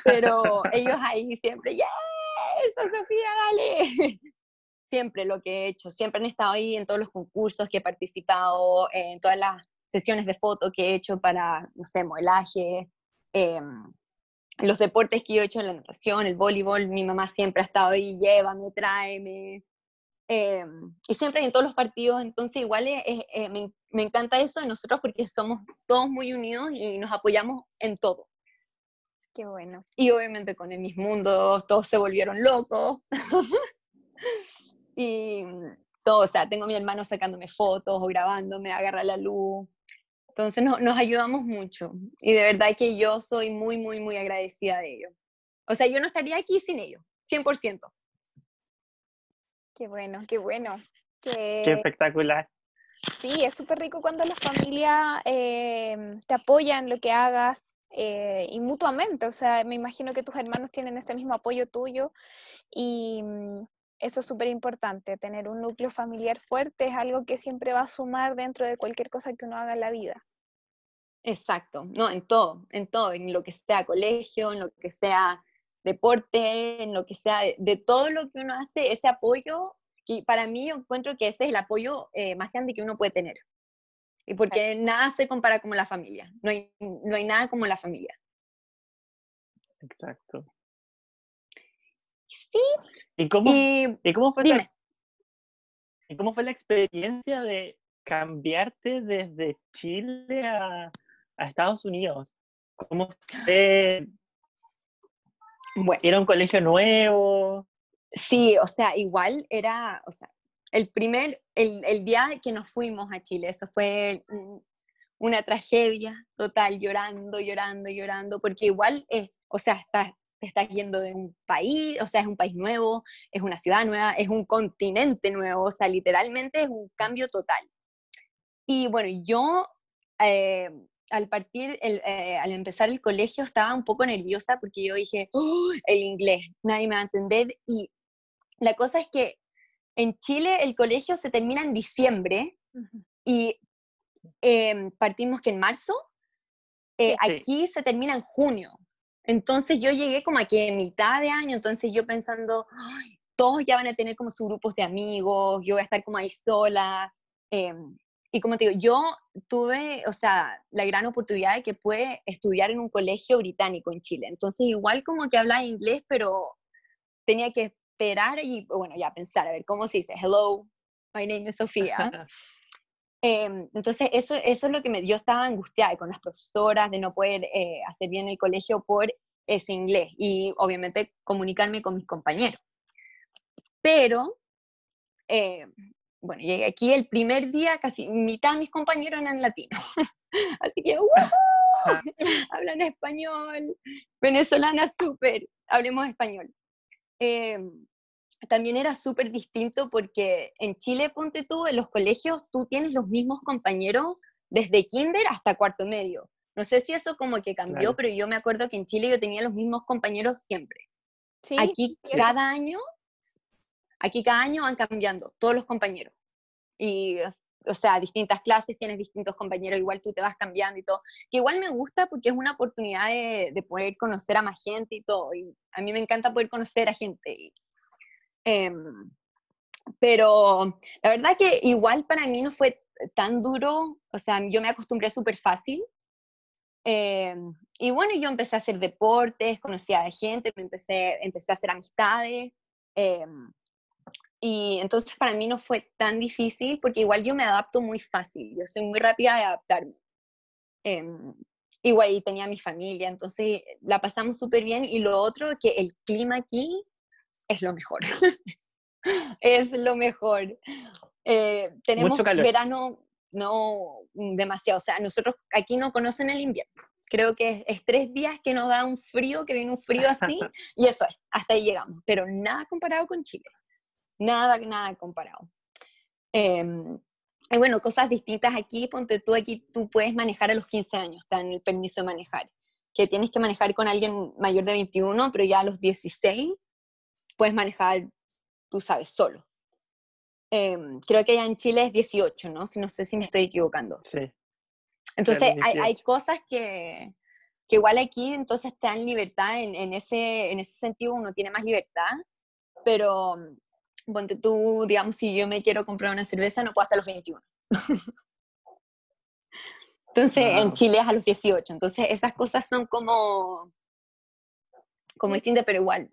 pero ellos ahí siempre, ¡yes! Sofía, dale! Siempre lo que he hecho, siempre han estado ahí en todos los concursos que he participado, en todas las sesiones de foto que he hecho para, no sé, modelaje. Eh, los deportes que he hecho, la natación, el voleibol, mi mamá siempre ha estado ahí, llévame, tráeme. Eh, y siempre en todos los partidos, entonces igual eh, me, me, encanta eso de nosotros porque somos todos muy unidos y nos apoyamos en todo. Qué bueno. Y obviamente con el mismo mundo todos se volvieron locos. y todo, o sea, tengo a mi hermano sacándome fotos o grabándome, agarra la luz. Entonces nos ayudamos mucho y de verdad que yo soy muy, muy, muy agradecida de ellos. O sea, yo no estaría aquí sin ellos, 100%. Qué bueno, qué bueno. Qué, qué espectacular. Sí, es súper rico cuando la familia eh, te apoya en lo que hagas eh, y mutuamente. O sea, me imagino que tus hermanos tienen ese mismo apoyo tuyo y, mm, eso es súper importante, tener un núcleo familiar fuerte es algo que siempre va a sumar dentro de cualquier cosa que uno haga en la vida. Exacto, no, en todo, en todo, en lo que sea colegio, en lo que sea deporte, en lo que sea, de, todo lo que uno hace, ese apoyo, que para mí yo encuentro que ese es el apoyo eh, más grande que uno puede tener. Y porque nada se compara como la familia, no hay, no hay nada como la familia. Exacto. Sí. ¿Y cómo, y, cómo fue la, ¿Y cómo fue la experiencia de cambiarte desde Chile a, a Estados Unidos? ¿Cómo fue? ¿Era un colegio nuevo? Sí, o sea, igual era, o sea, el primer, el, el día que nos fuimos a Chile, eso fue una tragedia total, llorando, llorando, llorando, porque igual, es, o sea, estás yendo de un país, o sea, es un país nuevo, es una ciudad nueva, es un continente nuevo, o sea, literalmente es un cambio total. Y bueno, yo eh, al partir, eh, al empezar el colegio estaba un poco nerviosa porque yo dije, ¡Oh, el inglés, nadie me va a entender. Y la cosa es que en Chile el colegio se termina en diciembre y em, partimos que en marzo, eh, aquí se termina en junio. Entonces yo llegué como aquí en mitad de año, entonces yo pensando, todos ya van a tener como sus grupos de amigos, yo voy a estar como ahí sola. Em, y como te digo, yo tuve, o sea, la gran oportunidad de que pude estudiar en un colegio británico en Chile. Entonces igual como que hablaba inglés, pero tenía que esperar y, bueno, ya pensar, a ver, ¿cómo se dice? Hello, my name is Sofía. Em, entonces, eso, eso es lo que me, yo estaba angustiada con las profesoras de no poder eh, hacer bien el colegio por ese inglés y obviamente comunicarme con mis compañeros. Pero, eh, bueno, llegué aquí el primer día, casi mitad de mis compañeros eran latinos. Así que, Hablan español. Venezolana, súper. Hablemos español. Em, también era súper distinto porque en Chile, ponte tú, en los colegios tú tienes los mismos compañeros desde kinder hasta cuarto medio. No sé si eso como que cambió, pero yo me acuerdo que en Chile yo tenía los mismos compañeros siempre. ¿Sí? Aquí cada año, aquí cada año van cambiando todos los compañeros. Y, o sea, distintas clases, tienes distintos compañeros, igual tú te vas cambiando y todo. Que igual me gusta porque es una oportunidad de, poder conocer a más gente y todo. Y a mí me encanta poder conocer a gente. Em, pero la verdad que igual para mí no fue tan duro, o sea, yo me acostumbré súper fácil. Em, y bueno, yo empecé a hacer deportes, conocí a gente, me empecé, empecé a hacer amistades. Em, y entonces para mí no fue tan difícil porque igual yo me adapto muy fácil, yo soy muy rápida de adaptarme. igual y tenía mi familia, entonces la pasamos súper bien. Y lo otro, que el clima aquí es lo mejor. es lo mejor. Eh, tenemos verano, no demasiado. O sea, nosotros aquí no conocen el invierno. Creo que es, tres días que nos da un frío, que viene un frío así, y eso es, hasta ahí llegamos. Pero nada comparado con Chile. Nada, nada comparado. Em, y bueno, cosas distintas aquí, ponte tú aquí, tú puedes manejar a los 15 años, está en el permiso de manejar, que tienes que manejar con alguien mayor de 21, pero ya a los 16 puedes manejar, tú sabes, solo. Em, creo que ya en Chile es 18, ¿no? Si no sé si me estoy equivocando. Sí. Entonces hay, hay, cosas que, que, igual aquí entonces te dan libertad, en, en, ese, en ese sentido uno tiene más libertad, pero ponte tú, digamos, si yo me quiero comprar una cerveza, no puedo hasta los 21. entonces en Chile es a los 18, entonces esas cosas son como, como distintas, pero igual,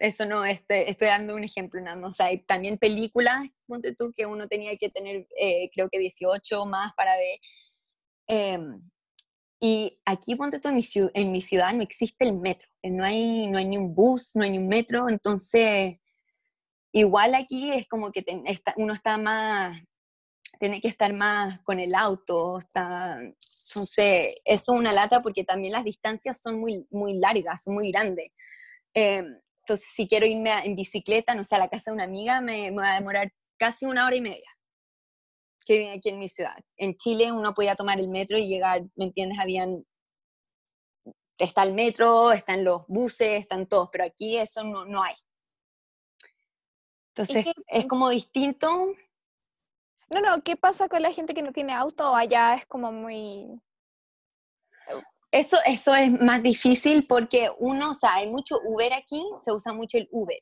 eso no, este, estoy dando un ejemplo más. O sea, hay también películas, ponte tú, que uno tenía que tener, eh, creo que 18 más para ver. Em, y aquí, ponte tú, en mi, ciudad, en mi ciudad no existe el metro. No hay, no hay ni un bus, no hay ni un metro. Entonces, igual aquí es como que uno está más, tiene que estar más con el auto. Está, entonces, eso es una lata porque también las distancias son muy, muy largas, muy grandes. Em, entonces, si quiero irme en bicicleta, no sé, a la casa de una amiga, me, va a demorar casi una hora y media que viene aquí en mi ciudad. En Chile uno podía tomar el metro y llegar, ¿me entiendes? Habían, está el metro, están los buses, están todos, pero aquí eso no, no hay. Entonces, es como distinto. No, no, ¿qué pasa con la gente que no tiene auto? Allá es como muy... Eso, eso es más difícil porque uno, o sea, hay mucho Uber aquí, se usa mucho el Uber.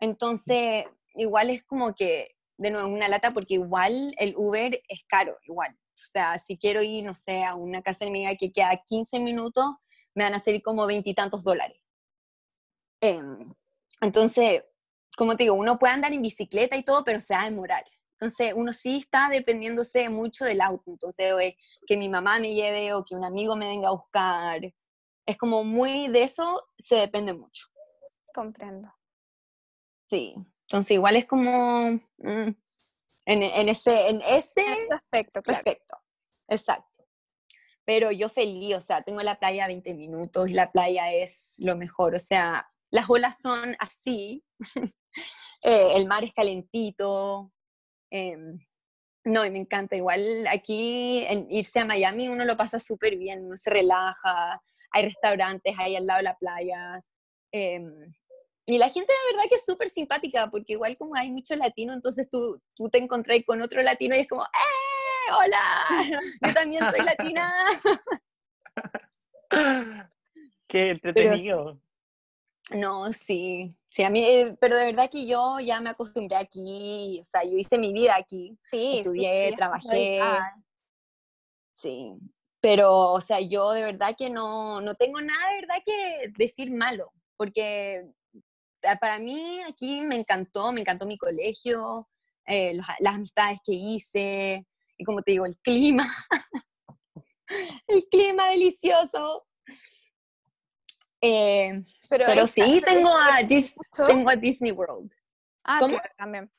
Entonces, igual es como que, de nuevo, una lata porque igual el Uber es caro, igual. O sea, si quiero ir, no sé, a una casa de amiga que queda 15 minutos, me van a salir como veintitantos dólares. Em, entonces, como te digo, uno puede andar en bicicleta y todo, pero se va a demorar. Entonces, uno sí está dependiéndose mucho del auto. Entonces, que mi mamá me lleve o que un amigo me venga a buscar. Es como muy de eso, se depende mucho. Comprendo. Sí. Entonces, igual es como mm, en, ese, en ese, aspecto, claro. Exacto. Pero yo feliz, o sea, tengo la playa a 20 minutos y la playa es lo mejor. O sea, las olas son así, eh, el mar es calentito, Em, no, y me encanta. Igual aquí en irse a Miami uno lo pasa súper bien, uno se relaja, hay restaurantes ahí al lado de la playa. Em, y la gente de verdad que es súper simpática, porque igual como hay mucho latino, entonces tú, tú te encontrás con otro latino y es como, ¡eh! ¡Hola! Yo también soy latina. Qué entretenido. No, sí. Sí, a mí, eh, pero de verdad que yo ya me acostumbré aquí, o sea, yo hice mi vida aquí, sí, estudié, trabajé, sí, pero, o sea, yo de verdad que no, no tengo nada de verdad que decir malo, porque ah, para mí aquí me encantó, me encantó mi colegio, eh, las amistades que hice, y como te digo, el clima, el clima delicioso, eh, pero, sí, tengo a, tengo a Disney World. Ah, ¿Cómo? también.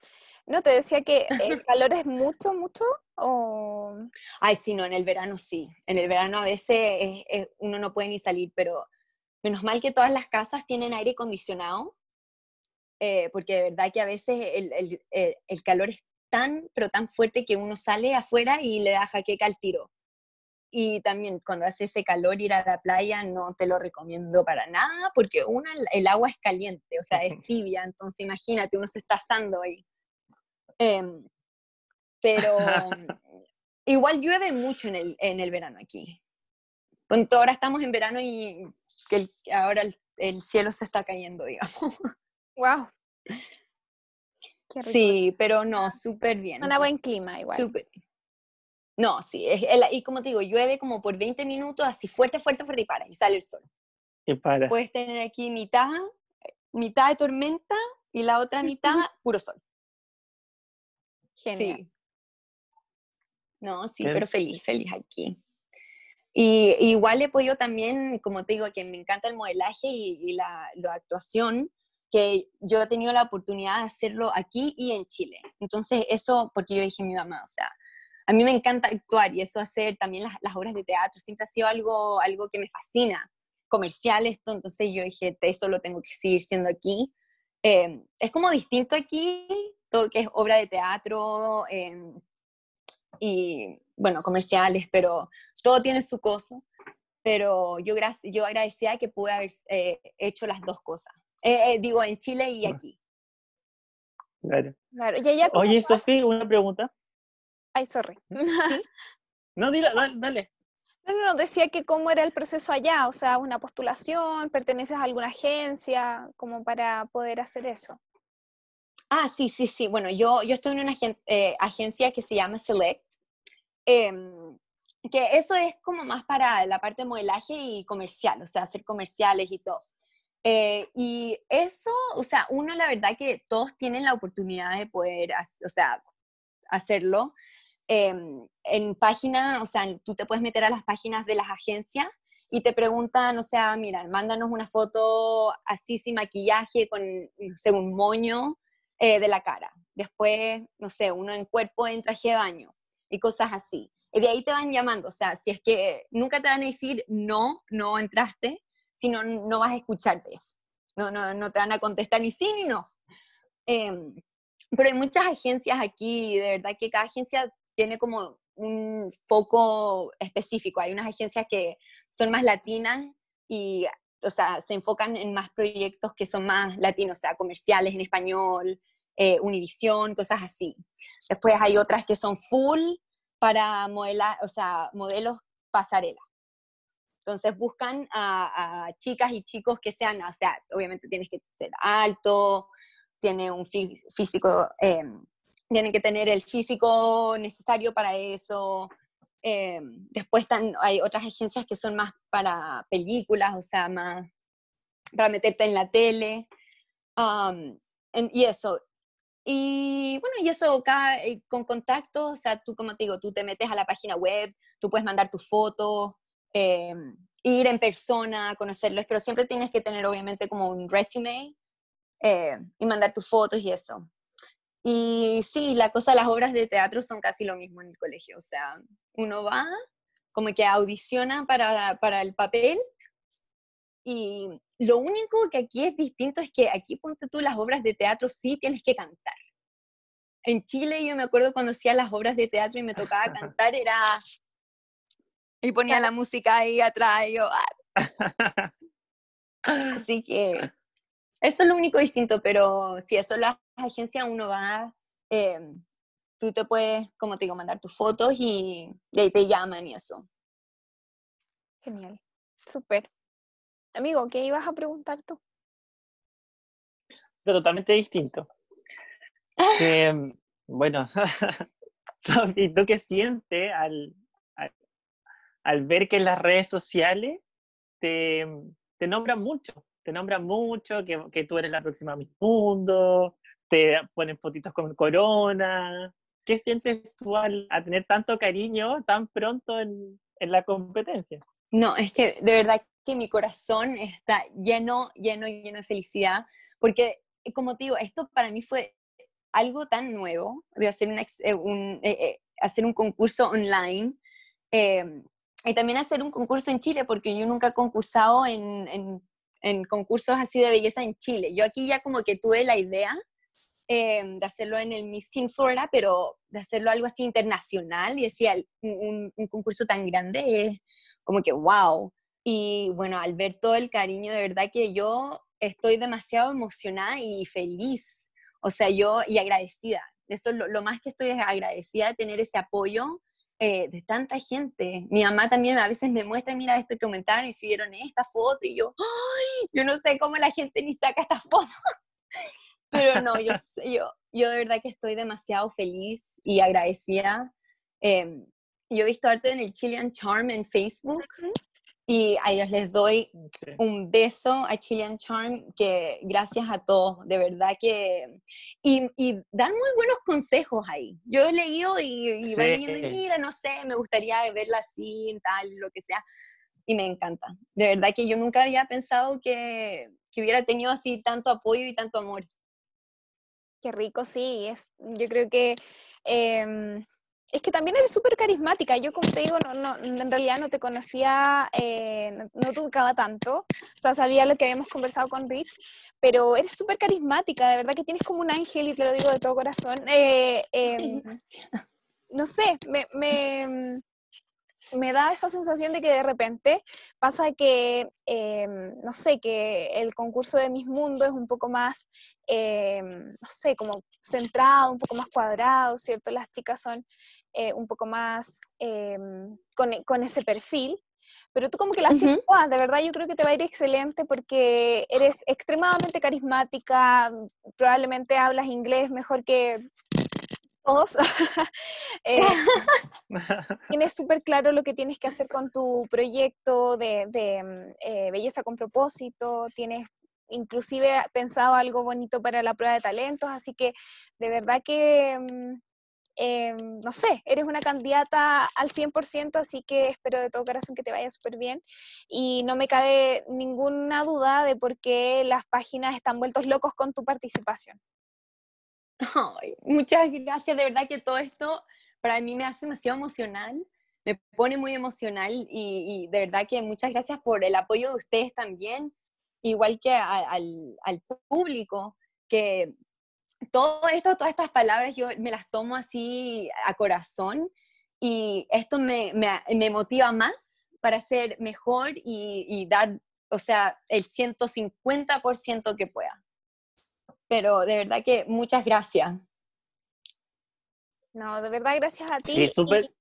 No, te decía que el calor es mucho, mucho, o... Ay, sí, no, en el verano sí. En el verano a veces uno no puede ni salir, pero menos mal que todas las casas tienen aire acondicionado, eh, porque de verdad que a veces el, el, eh, el, calor es tan, pero tan fuerte que uno sale afuera y le da jaqueca al tiro. Y también cuando hace ese calor ir a la playa no te lo recomiendo para nada, porque uno, el, agua es caliente, o sea, es tibia, entonces imagínate, uno se está asando ahí. Em, pero igual llueve mucho en el, en el verano aquí. Ahora estamos en verano y que ahora el, cielo se está cayendo, digamos. ¡Wow! Sí, pero no, súper bien. Un buen clima igual. No, sí, es, y como te digo, llueve como por 20 minutos, así fuerte, fuerte, fuerte y para, y sale el sol. Y para. Puedes tener aquí mitad, mitad de tormenta y la otra mitad puro sol. Genial. Sí. No, sí, pero feliz, feliz aquí. Y, igual he podido también, como te digo, que me encanta el modelaje y, la, actuación, que yo he tenido la oportunidad de hacerlo aquí y en Chile. Entonces, eso, porque yo dije a mi mamá, o sea, a mí me encanta actuar y eso hacer también las, obras de teatro, siempre ha sido algo, algo que me fascina, comercial esto, entonces yo dije, eso lo tengo que seguir siendo aquí. Eh, es como distinto aquí, todo que es obra de teatro, eh, y, bueno, comerciales, pero todo tiene su cosa. Pero yo, yo agradecía que pude haber eh, hecho las dos cosas. Eh, eh, digo, en Chile y aquí. Claro. claro. ¿Y ella Oye, Sofía, una pregunta. Ay, sorry. No, dile, dale. No, no, decía que cómo era el proceso allá, o sea, una postulación, perteneces a alguna agencia, como para poder hacer eso. Ah, sí, sí, sí. Bueno, yo, yo estoy en una eh, agencia que se llama Select, em, que eso es como más para la parte de modelaje y comercial, o sea, hacer comerciales y todo. Eh, y eso, o sea, uno la verdad que todos tienen la oportunidad de poder, o sea, hacerlo. Em, en página, o sea, tú te puedes meter a las páginas de las agencias y te preguntan, o sea, mira, mándanos una foto así sin maquillaje, con, no sé, un moño, eh, de la cara. Después, no sé, uno en cuerpo en traje de baño y cosas así. Y de ahí te van llamando, o sea, si es que nunca te van a decir no, no entraste, sino no vas a escucharte eso. No, no, no te van a contestar ni sí ni no. Em, pero hay muchas agencias aquí, de verdad que cada agencia tiene como un foco específico. Hay unas agencias que son más latinas y, o sea, se enfocan en más proyectos que son más latinos, o sea, comerciales en español, eh, Univisión, cosas así. Después hay otras que son full para modelar, o sea, modelos pasarela. Entonces buscan a, chicas y chicos que sean, o sea, obviamente tienes que ser alto, tiene un físico, eh, tienen que tener el físico necesario para eso. Eh, después están, hay otras agencias que son más para películas, o sea, más para meterte en la tele. Um, y eso, y bueno, y eso eh, con contactos, o sea, tú como te digo, tú te metes a la página web, tú puedes mandar tus fotos, eh, ir en persona, conocerlos, pero siempre tienes que tener obviamente como un resume eh, y mandar tus fotos y eso. Y sí, la cosa, las obras de teatro son casi lo mismo en el colegio, o sea, uno va como que audiciona para, para el papel y lo único que aquí es distinto es que aquí, ponte tú, las obras de teatro sí tienes que cantar. En Chile yo me acuerdo cuando hacía las obras de teatro y me tocaba cantar, era... Y ponía la música ahí atrás y yo... Ah". Así que eso es lo único distinto, pero si eso las agencias uno va, em, tú te puedes, como te digo, mandar tus fotos y, y ahí te llaman y eso. Genial, súper. Amigo, ¿qué ibas a preguntar tú? Totalmente distinto. Em, bueno, Sofi, ¿tú qué sientes al, al, ver que en las redes sociales te, te nombran mucho? Te nombran mucho, que, tú eres la próxima mi Mundo, te ponen fotitos con corona. ¿Qué sientes tú al, a tener tanto cariño tan pronto en, en la competencia? No, es que de verdad que mi corazón está lleno, lleno, lleno de felicidad, porque como te digo, esto para mí fue algo tan nuevo, de hacer, eh, un, hacer un concurso online. Em, y también hacer un concurso en Chile, porque yo nunca he concursado en, en, concursos así de belleza en Chile. Yo aquí ya como que tuve la idea em, de hacerlo en el Miss Teen Florida, pero de hacerlo algo así internacional y decía, un, concurso tan grande como que wow. Y bueno, al ver todo el cariño, de verdad que yo estoy demasiado emocionada y feliz. O sea, yo y agradecida. Eso es lo, lo más que estoy agradecida de tener ese apoyo eh, de tanta gente. Mi mamá también a veces me muestra, mira este comentario y subieron esta foto y yo, ¡ay! Yo no sé cómo la gente ni saca esta foto. Pero no, yo, yo, yo de verdad que estoy demasiado feliz y agradecida. Em, yo he visto arte en el Chilean Charm en Facebook y a ellos les doy un beso a Chilean Charm, que gracias a todos, de verdad que... Y, y dan muy buenos consejos ahí. Yo he leído y, y leyendo, y mira, no sé, me gustaría verla así, tal, lo que sea. Y me encanta. De verdad que yo nunca había pensado que, que hubiera tenido así tanto apoyo y tanto amor. Qué rico, sí. Es, yo creo que... Eh, es que también eres súper carismática. Yo, como te digo, no, no, en realidad no te conocía, eh, no, te educaba tanto. O sea, sabía lo que habíamos conversado con Rich, pero eres súper carismática. De verdad que tienes como un ángel y te lo digo de todo corazón. Eh, em, no sé, me, me, me, da esa sensación de que de repente pasa que, em, no sé, que el concurso de Mis Mundo es un poco más, em, no sé, como centrado, un poco más cuadrado, ¿cierto? Las chicas son eh, un poco más em, con, ese perfil, pero tú como que las tienes de verdad yo creo que te va a ir excelente porque eres extremadamente carismática, probablemente hablas inglés mejor que todos. eh, tienes súper claro lo que tienes que hacer con tu proyecto de, em, eh, belleza con propósito, tienes inclusive pensado algo bonito para la prueba de talentos, así que de verdad que Em, no sé, eres una candidata al 100%, así que espero de todo corazón que te vaya súper bien. Y no me cabe ninguna duda de por qué las páginas están vueltos locos con tu participación. muchas gracias, de verdad que todo esto para mí me hace demasiado emocional, me pone muy emocional y, de verdad que muchas gracias por el apoyo de ustedes también, igual que al, al público que todo esto, todas estas palabras yo me las tomo así a corazón y esto me, me, motiva más para ser mejor y, dar, o sea, el 150% que pueda. Pero de verdad que muchas gracias. No, de verdad gracias a ti. Sí, súper.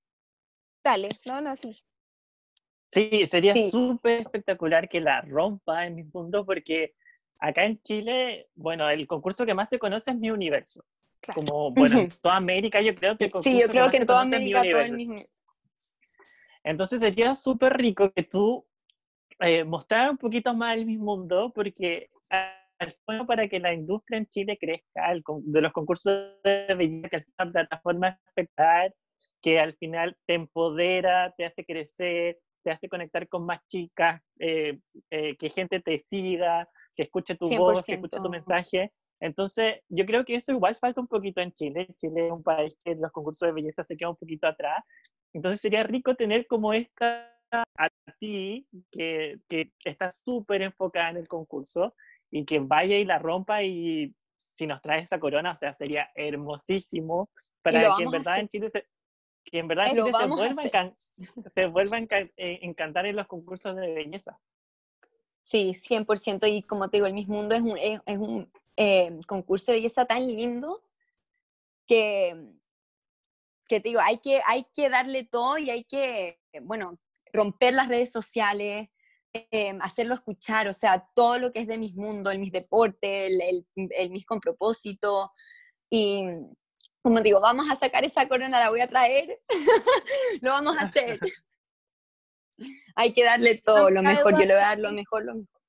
Dale, no, no, sí. Sí, sería súper espectacular que la rompa en mi mundo porque acá en Chile, bueno, el concurso que más se conoce es Mi Universo. Como, bueno, en toda América yo creo que el concurso Sí, yo creo que, en toda América todo el mismo. Entonces sería súper rico que tú eh, mostraras un poquito más el mismo mundo, porque bueno para que la industria en Chile crezca, de los concursos de belleza, que es una plataforma espectacular, que al final te empodera, te hace crecer, te hace conectar con más chicas, eh, eh, que gente te siga, que escuche tu voz, que escuche tu mensaje. Entonces, yo creo que eso igual falta un poquito en Chile. Chile es un país que los concursos de belleza se queda un poquito atrás. Entonces, sería rico tener como esta a ti, que, que está súper enfocada en el concurso y que vaya y la rompa y si nos trae esa corona, o sea, sería hermosísimo para que en verdad en Chile se, que en verdad en Chile se vuelva, se vuelva a eh, encantar en los concursos de belleza. Sí, 100%. Y como te digo, el Miss Mundo es un, es, un eh, concurso de belleza tan lindo que, que te digo, hay que, hay que darle todo y hay que, bueno, romper las redes sociales, eh, hacerlo escuchar, o sea, todo lo que es de Miss Mundo, el Miss Deporte, el, el, Miss con propósito. Y como digo, vamos a sacar esa corona, la voy a traer, lo vamos a hacer. Hay que darle todo, lo mejor, yo le voy a dar lo mejor, lo mejor.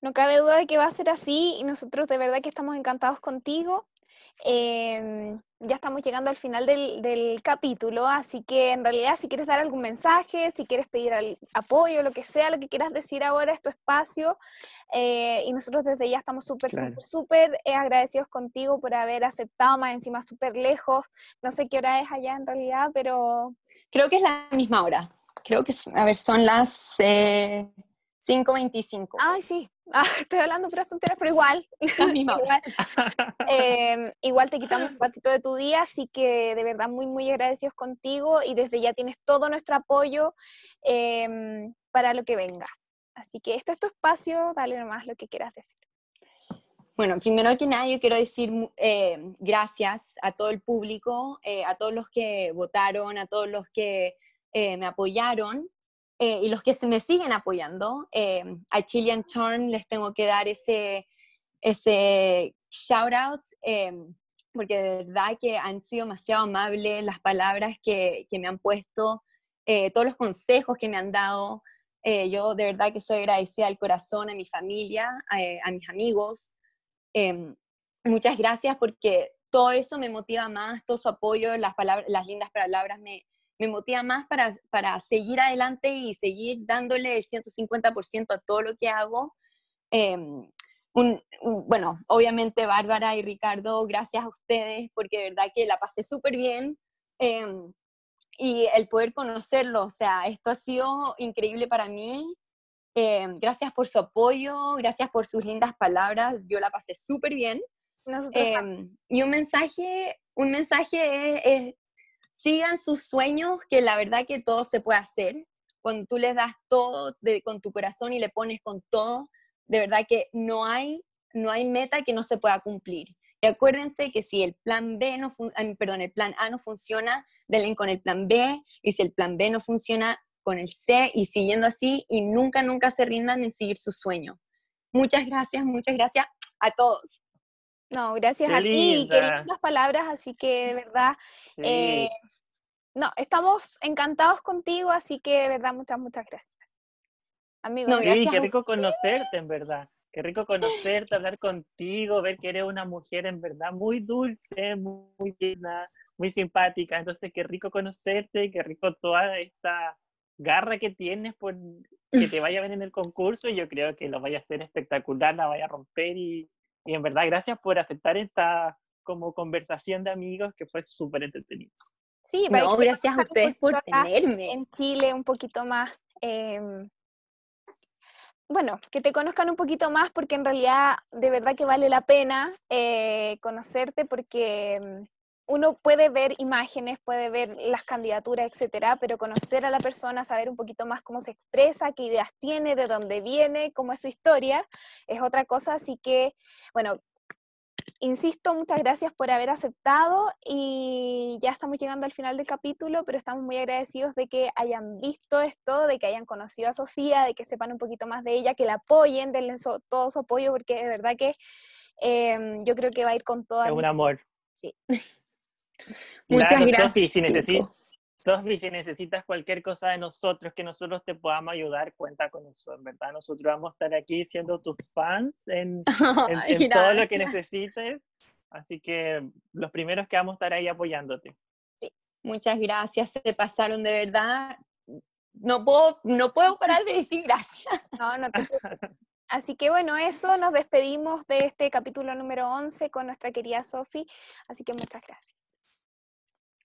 No cabe duda de que va a ser así y nosotros de verdad que estamos encantados contigo. Em, ya estamos llegando al final del, capítulo, así que en realidad si quieres dar algún mensaje, si quieres pedir apoyo, lo que sea, lo que quieras decir ahora es tu espacio. Eh, y nosotros desde ya estamos súper, súper, súper eh, agradecidos contigo por haber aceptado, más encima súper lejos. No sé qué hora es allá en realidad, pero... Creo que es la misma hora. Creo que, a ver, son las... Eh... 5.25. Ay, sí. Ah, estoy hablando puras tonteras, pero igual. igual, eh, igual, te quitamos un ratito de tu día, así que de verdad muy, muy agradecidos contigo y desde ya tienes todo nuestro apoyo em, para lo que venga. Así que este es tu espacio, dale nomás lo que quieras decir. Bueno, primero que nada yo quiero decir eh, gracias a todo el público, eh, a todos los que votaron, a todos los que me apoyaron. Eh, y los que se me siguen apoyando. Eh, a Chilean Turn les tengo que dar ese, ese shout out, eh, porque de verdad que han sido demasiado amables las palabras que, que me han puesto, todos los consejos que me han dado. yo de verdad que soy agradecida al corazón, a mi familia, a, mis amigos. muchas gracias porque todo eso me motiva más, todo su apoyo, las, palabras, las lindas palabras me, me motiva más para, para seguir adelante y seguir dándole el 150% a todo lo que hago. Em, bueno, obviamente Bárbara y Ricardo, gracias a ustedes porque de verdad que la pasé súper bien. Em, y el poder conocerlo, o sea, esto ha sido increíble para mí. Em, gracias por su apoyo, gracias por sus lindas palabras, yo la pasé súper bien. y un mensaje, un mensaje es, sigan sus sueños, que la verdad que todo se puede hacer. Cuando tú les das todo con tu corazón y le pones con todo, de verdad que no hay, no hay meta que no se pueda cumplir. Y acuérdense que si el plan B no perdón, el plan A no funciona, denle con el plan B, y si el plan B no funciona, con el C, y siguiendo así, y nunca, nunca se rindan en seguir su sueño. Muchas gracias, muchas gracias a todos. No, gracias a ti, qué lindas palabras, así que de verdad, eh, no, estamos encantados contigo, así que de verdad, muchas, muchas gracias. Amigos, sí, qué rico conocerte, en verdad. Qué rico conocerte, hablar contigo, ver que eres una mujer en verdad muy dulce, muy llena, muy simpática. Entonces, qué rico conocerte, qué rico toda esta garra que tienes por que te vaya bien en el concurso. Y yo creo que lo vaya a hacer espectacular, la vaya a romper y y en verdad, gracias por aceptar esta como conversación de amigos que fue súper entretenido. Sí, no, gracias a ustedes por tenerme. En Chile un poquito más, em, bueno, que te conozcan un poquito más porque en realidad de verdad que vale la pena eh, conocerte porque em, uno puede ver imágenes, puede ver las candidaturas, etcétera, pero conocer a la persona, saber un poquito más cómo se expresa, qué ideas tiene, de dónde viene, cómo es su historia, es otra cosa. Así que, bueno, insisto, muchas gracias por haber aceptado y ya estamos llegando al final del capítulo, pero estamos muy agradecidos de que hayan visto esto, de que hayan conocido a Sofía, de que sepan un poquito más de ella, que la apoyen, denle todo su apoyo, porque de verdad que em, yo creo que va a ir con toda... Es un amor. Sí. Muchas gracias. Sofi, si, si necesitas cualquier cosa de nosotros, que nosotros te podamos ayudar, cuenta con eso, en verdad. Nosotros vamos a estar aquí siendo tus fans en, todo lo que necesites. Así que los primeros que vamos a estar ahí apoyándote. Sí, muchas gracias, se pasaron de verdad. No puedo, no puedo parar de decir gracias. No, no te Así que bueno, eso, nos despedimos de este capítulo número 11 con nuestra querida Sofi. Así que muchas gracias.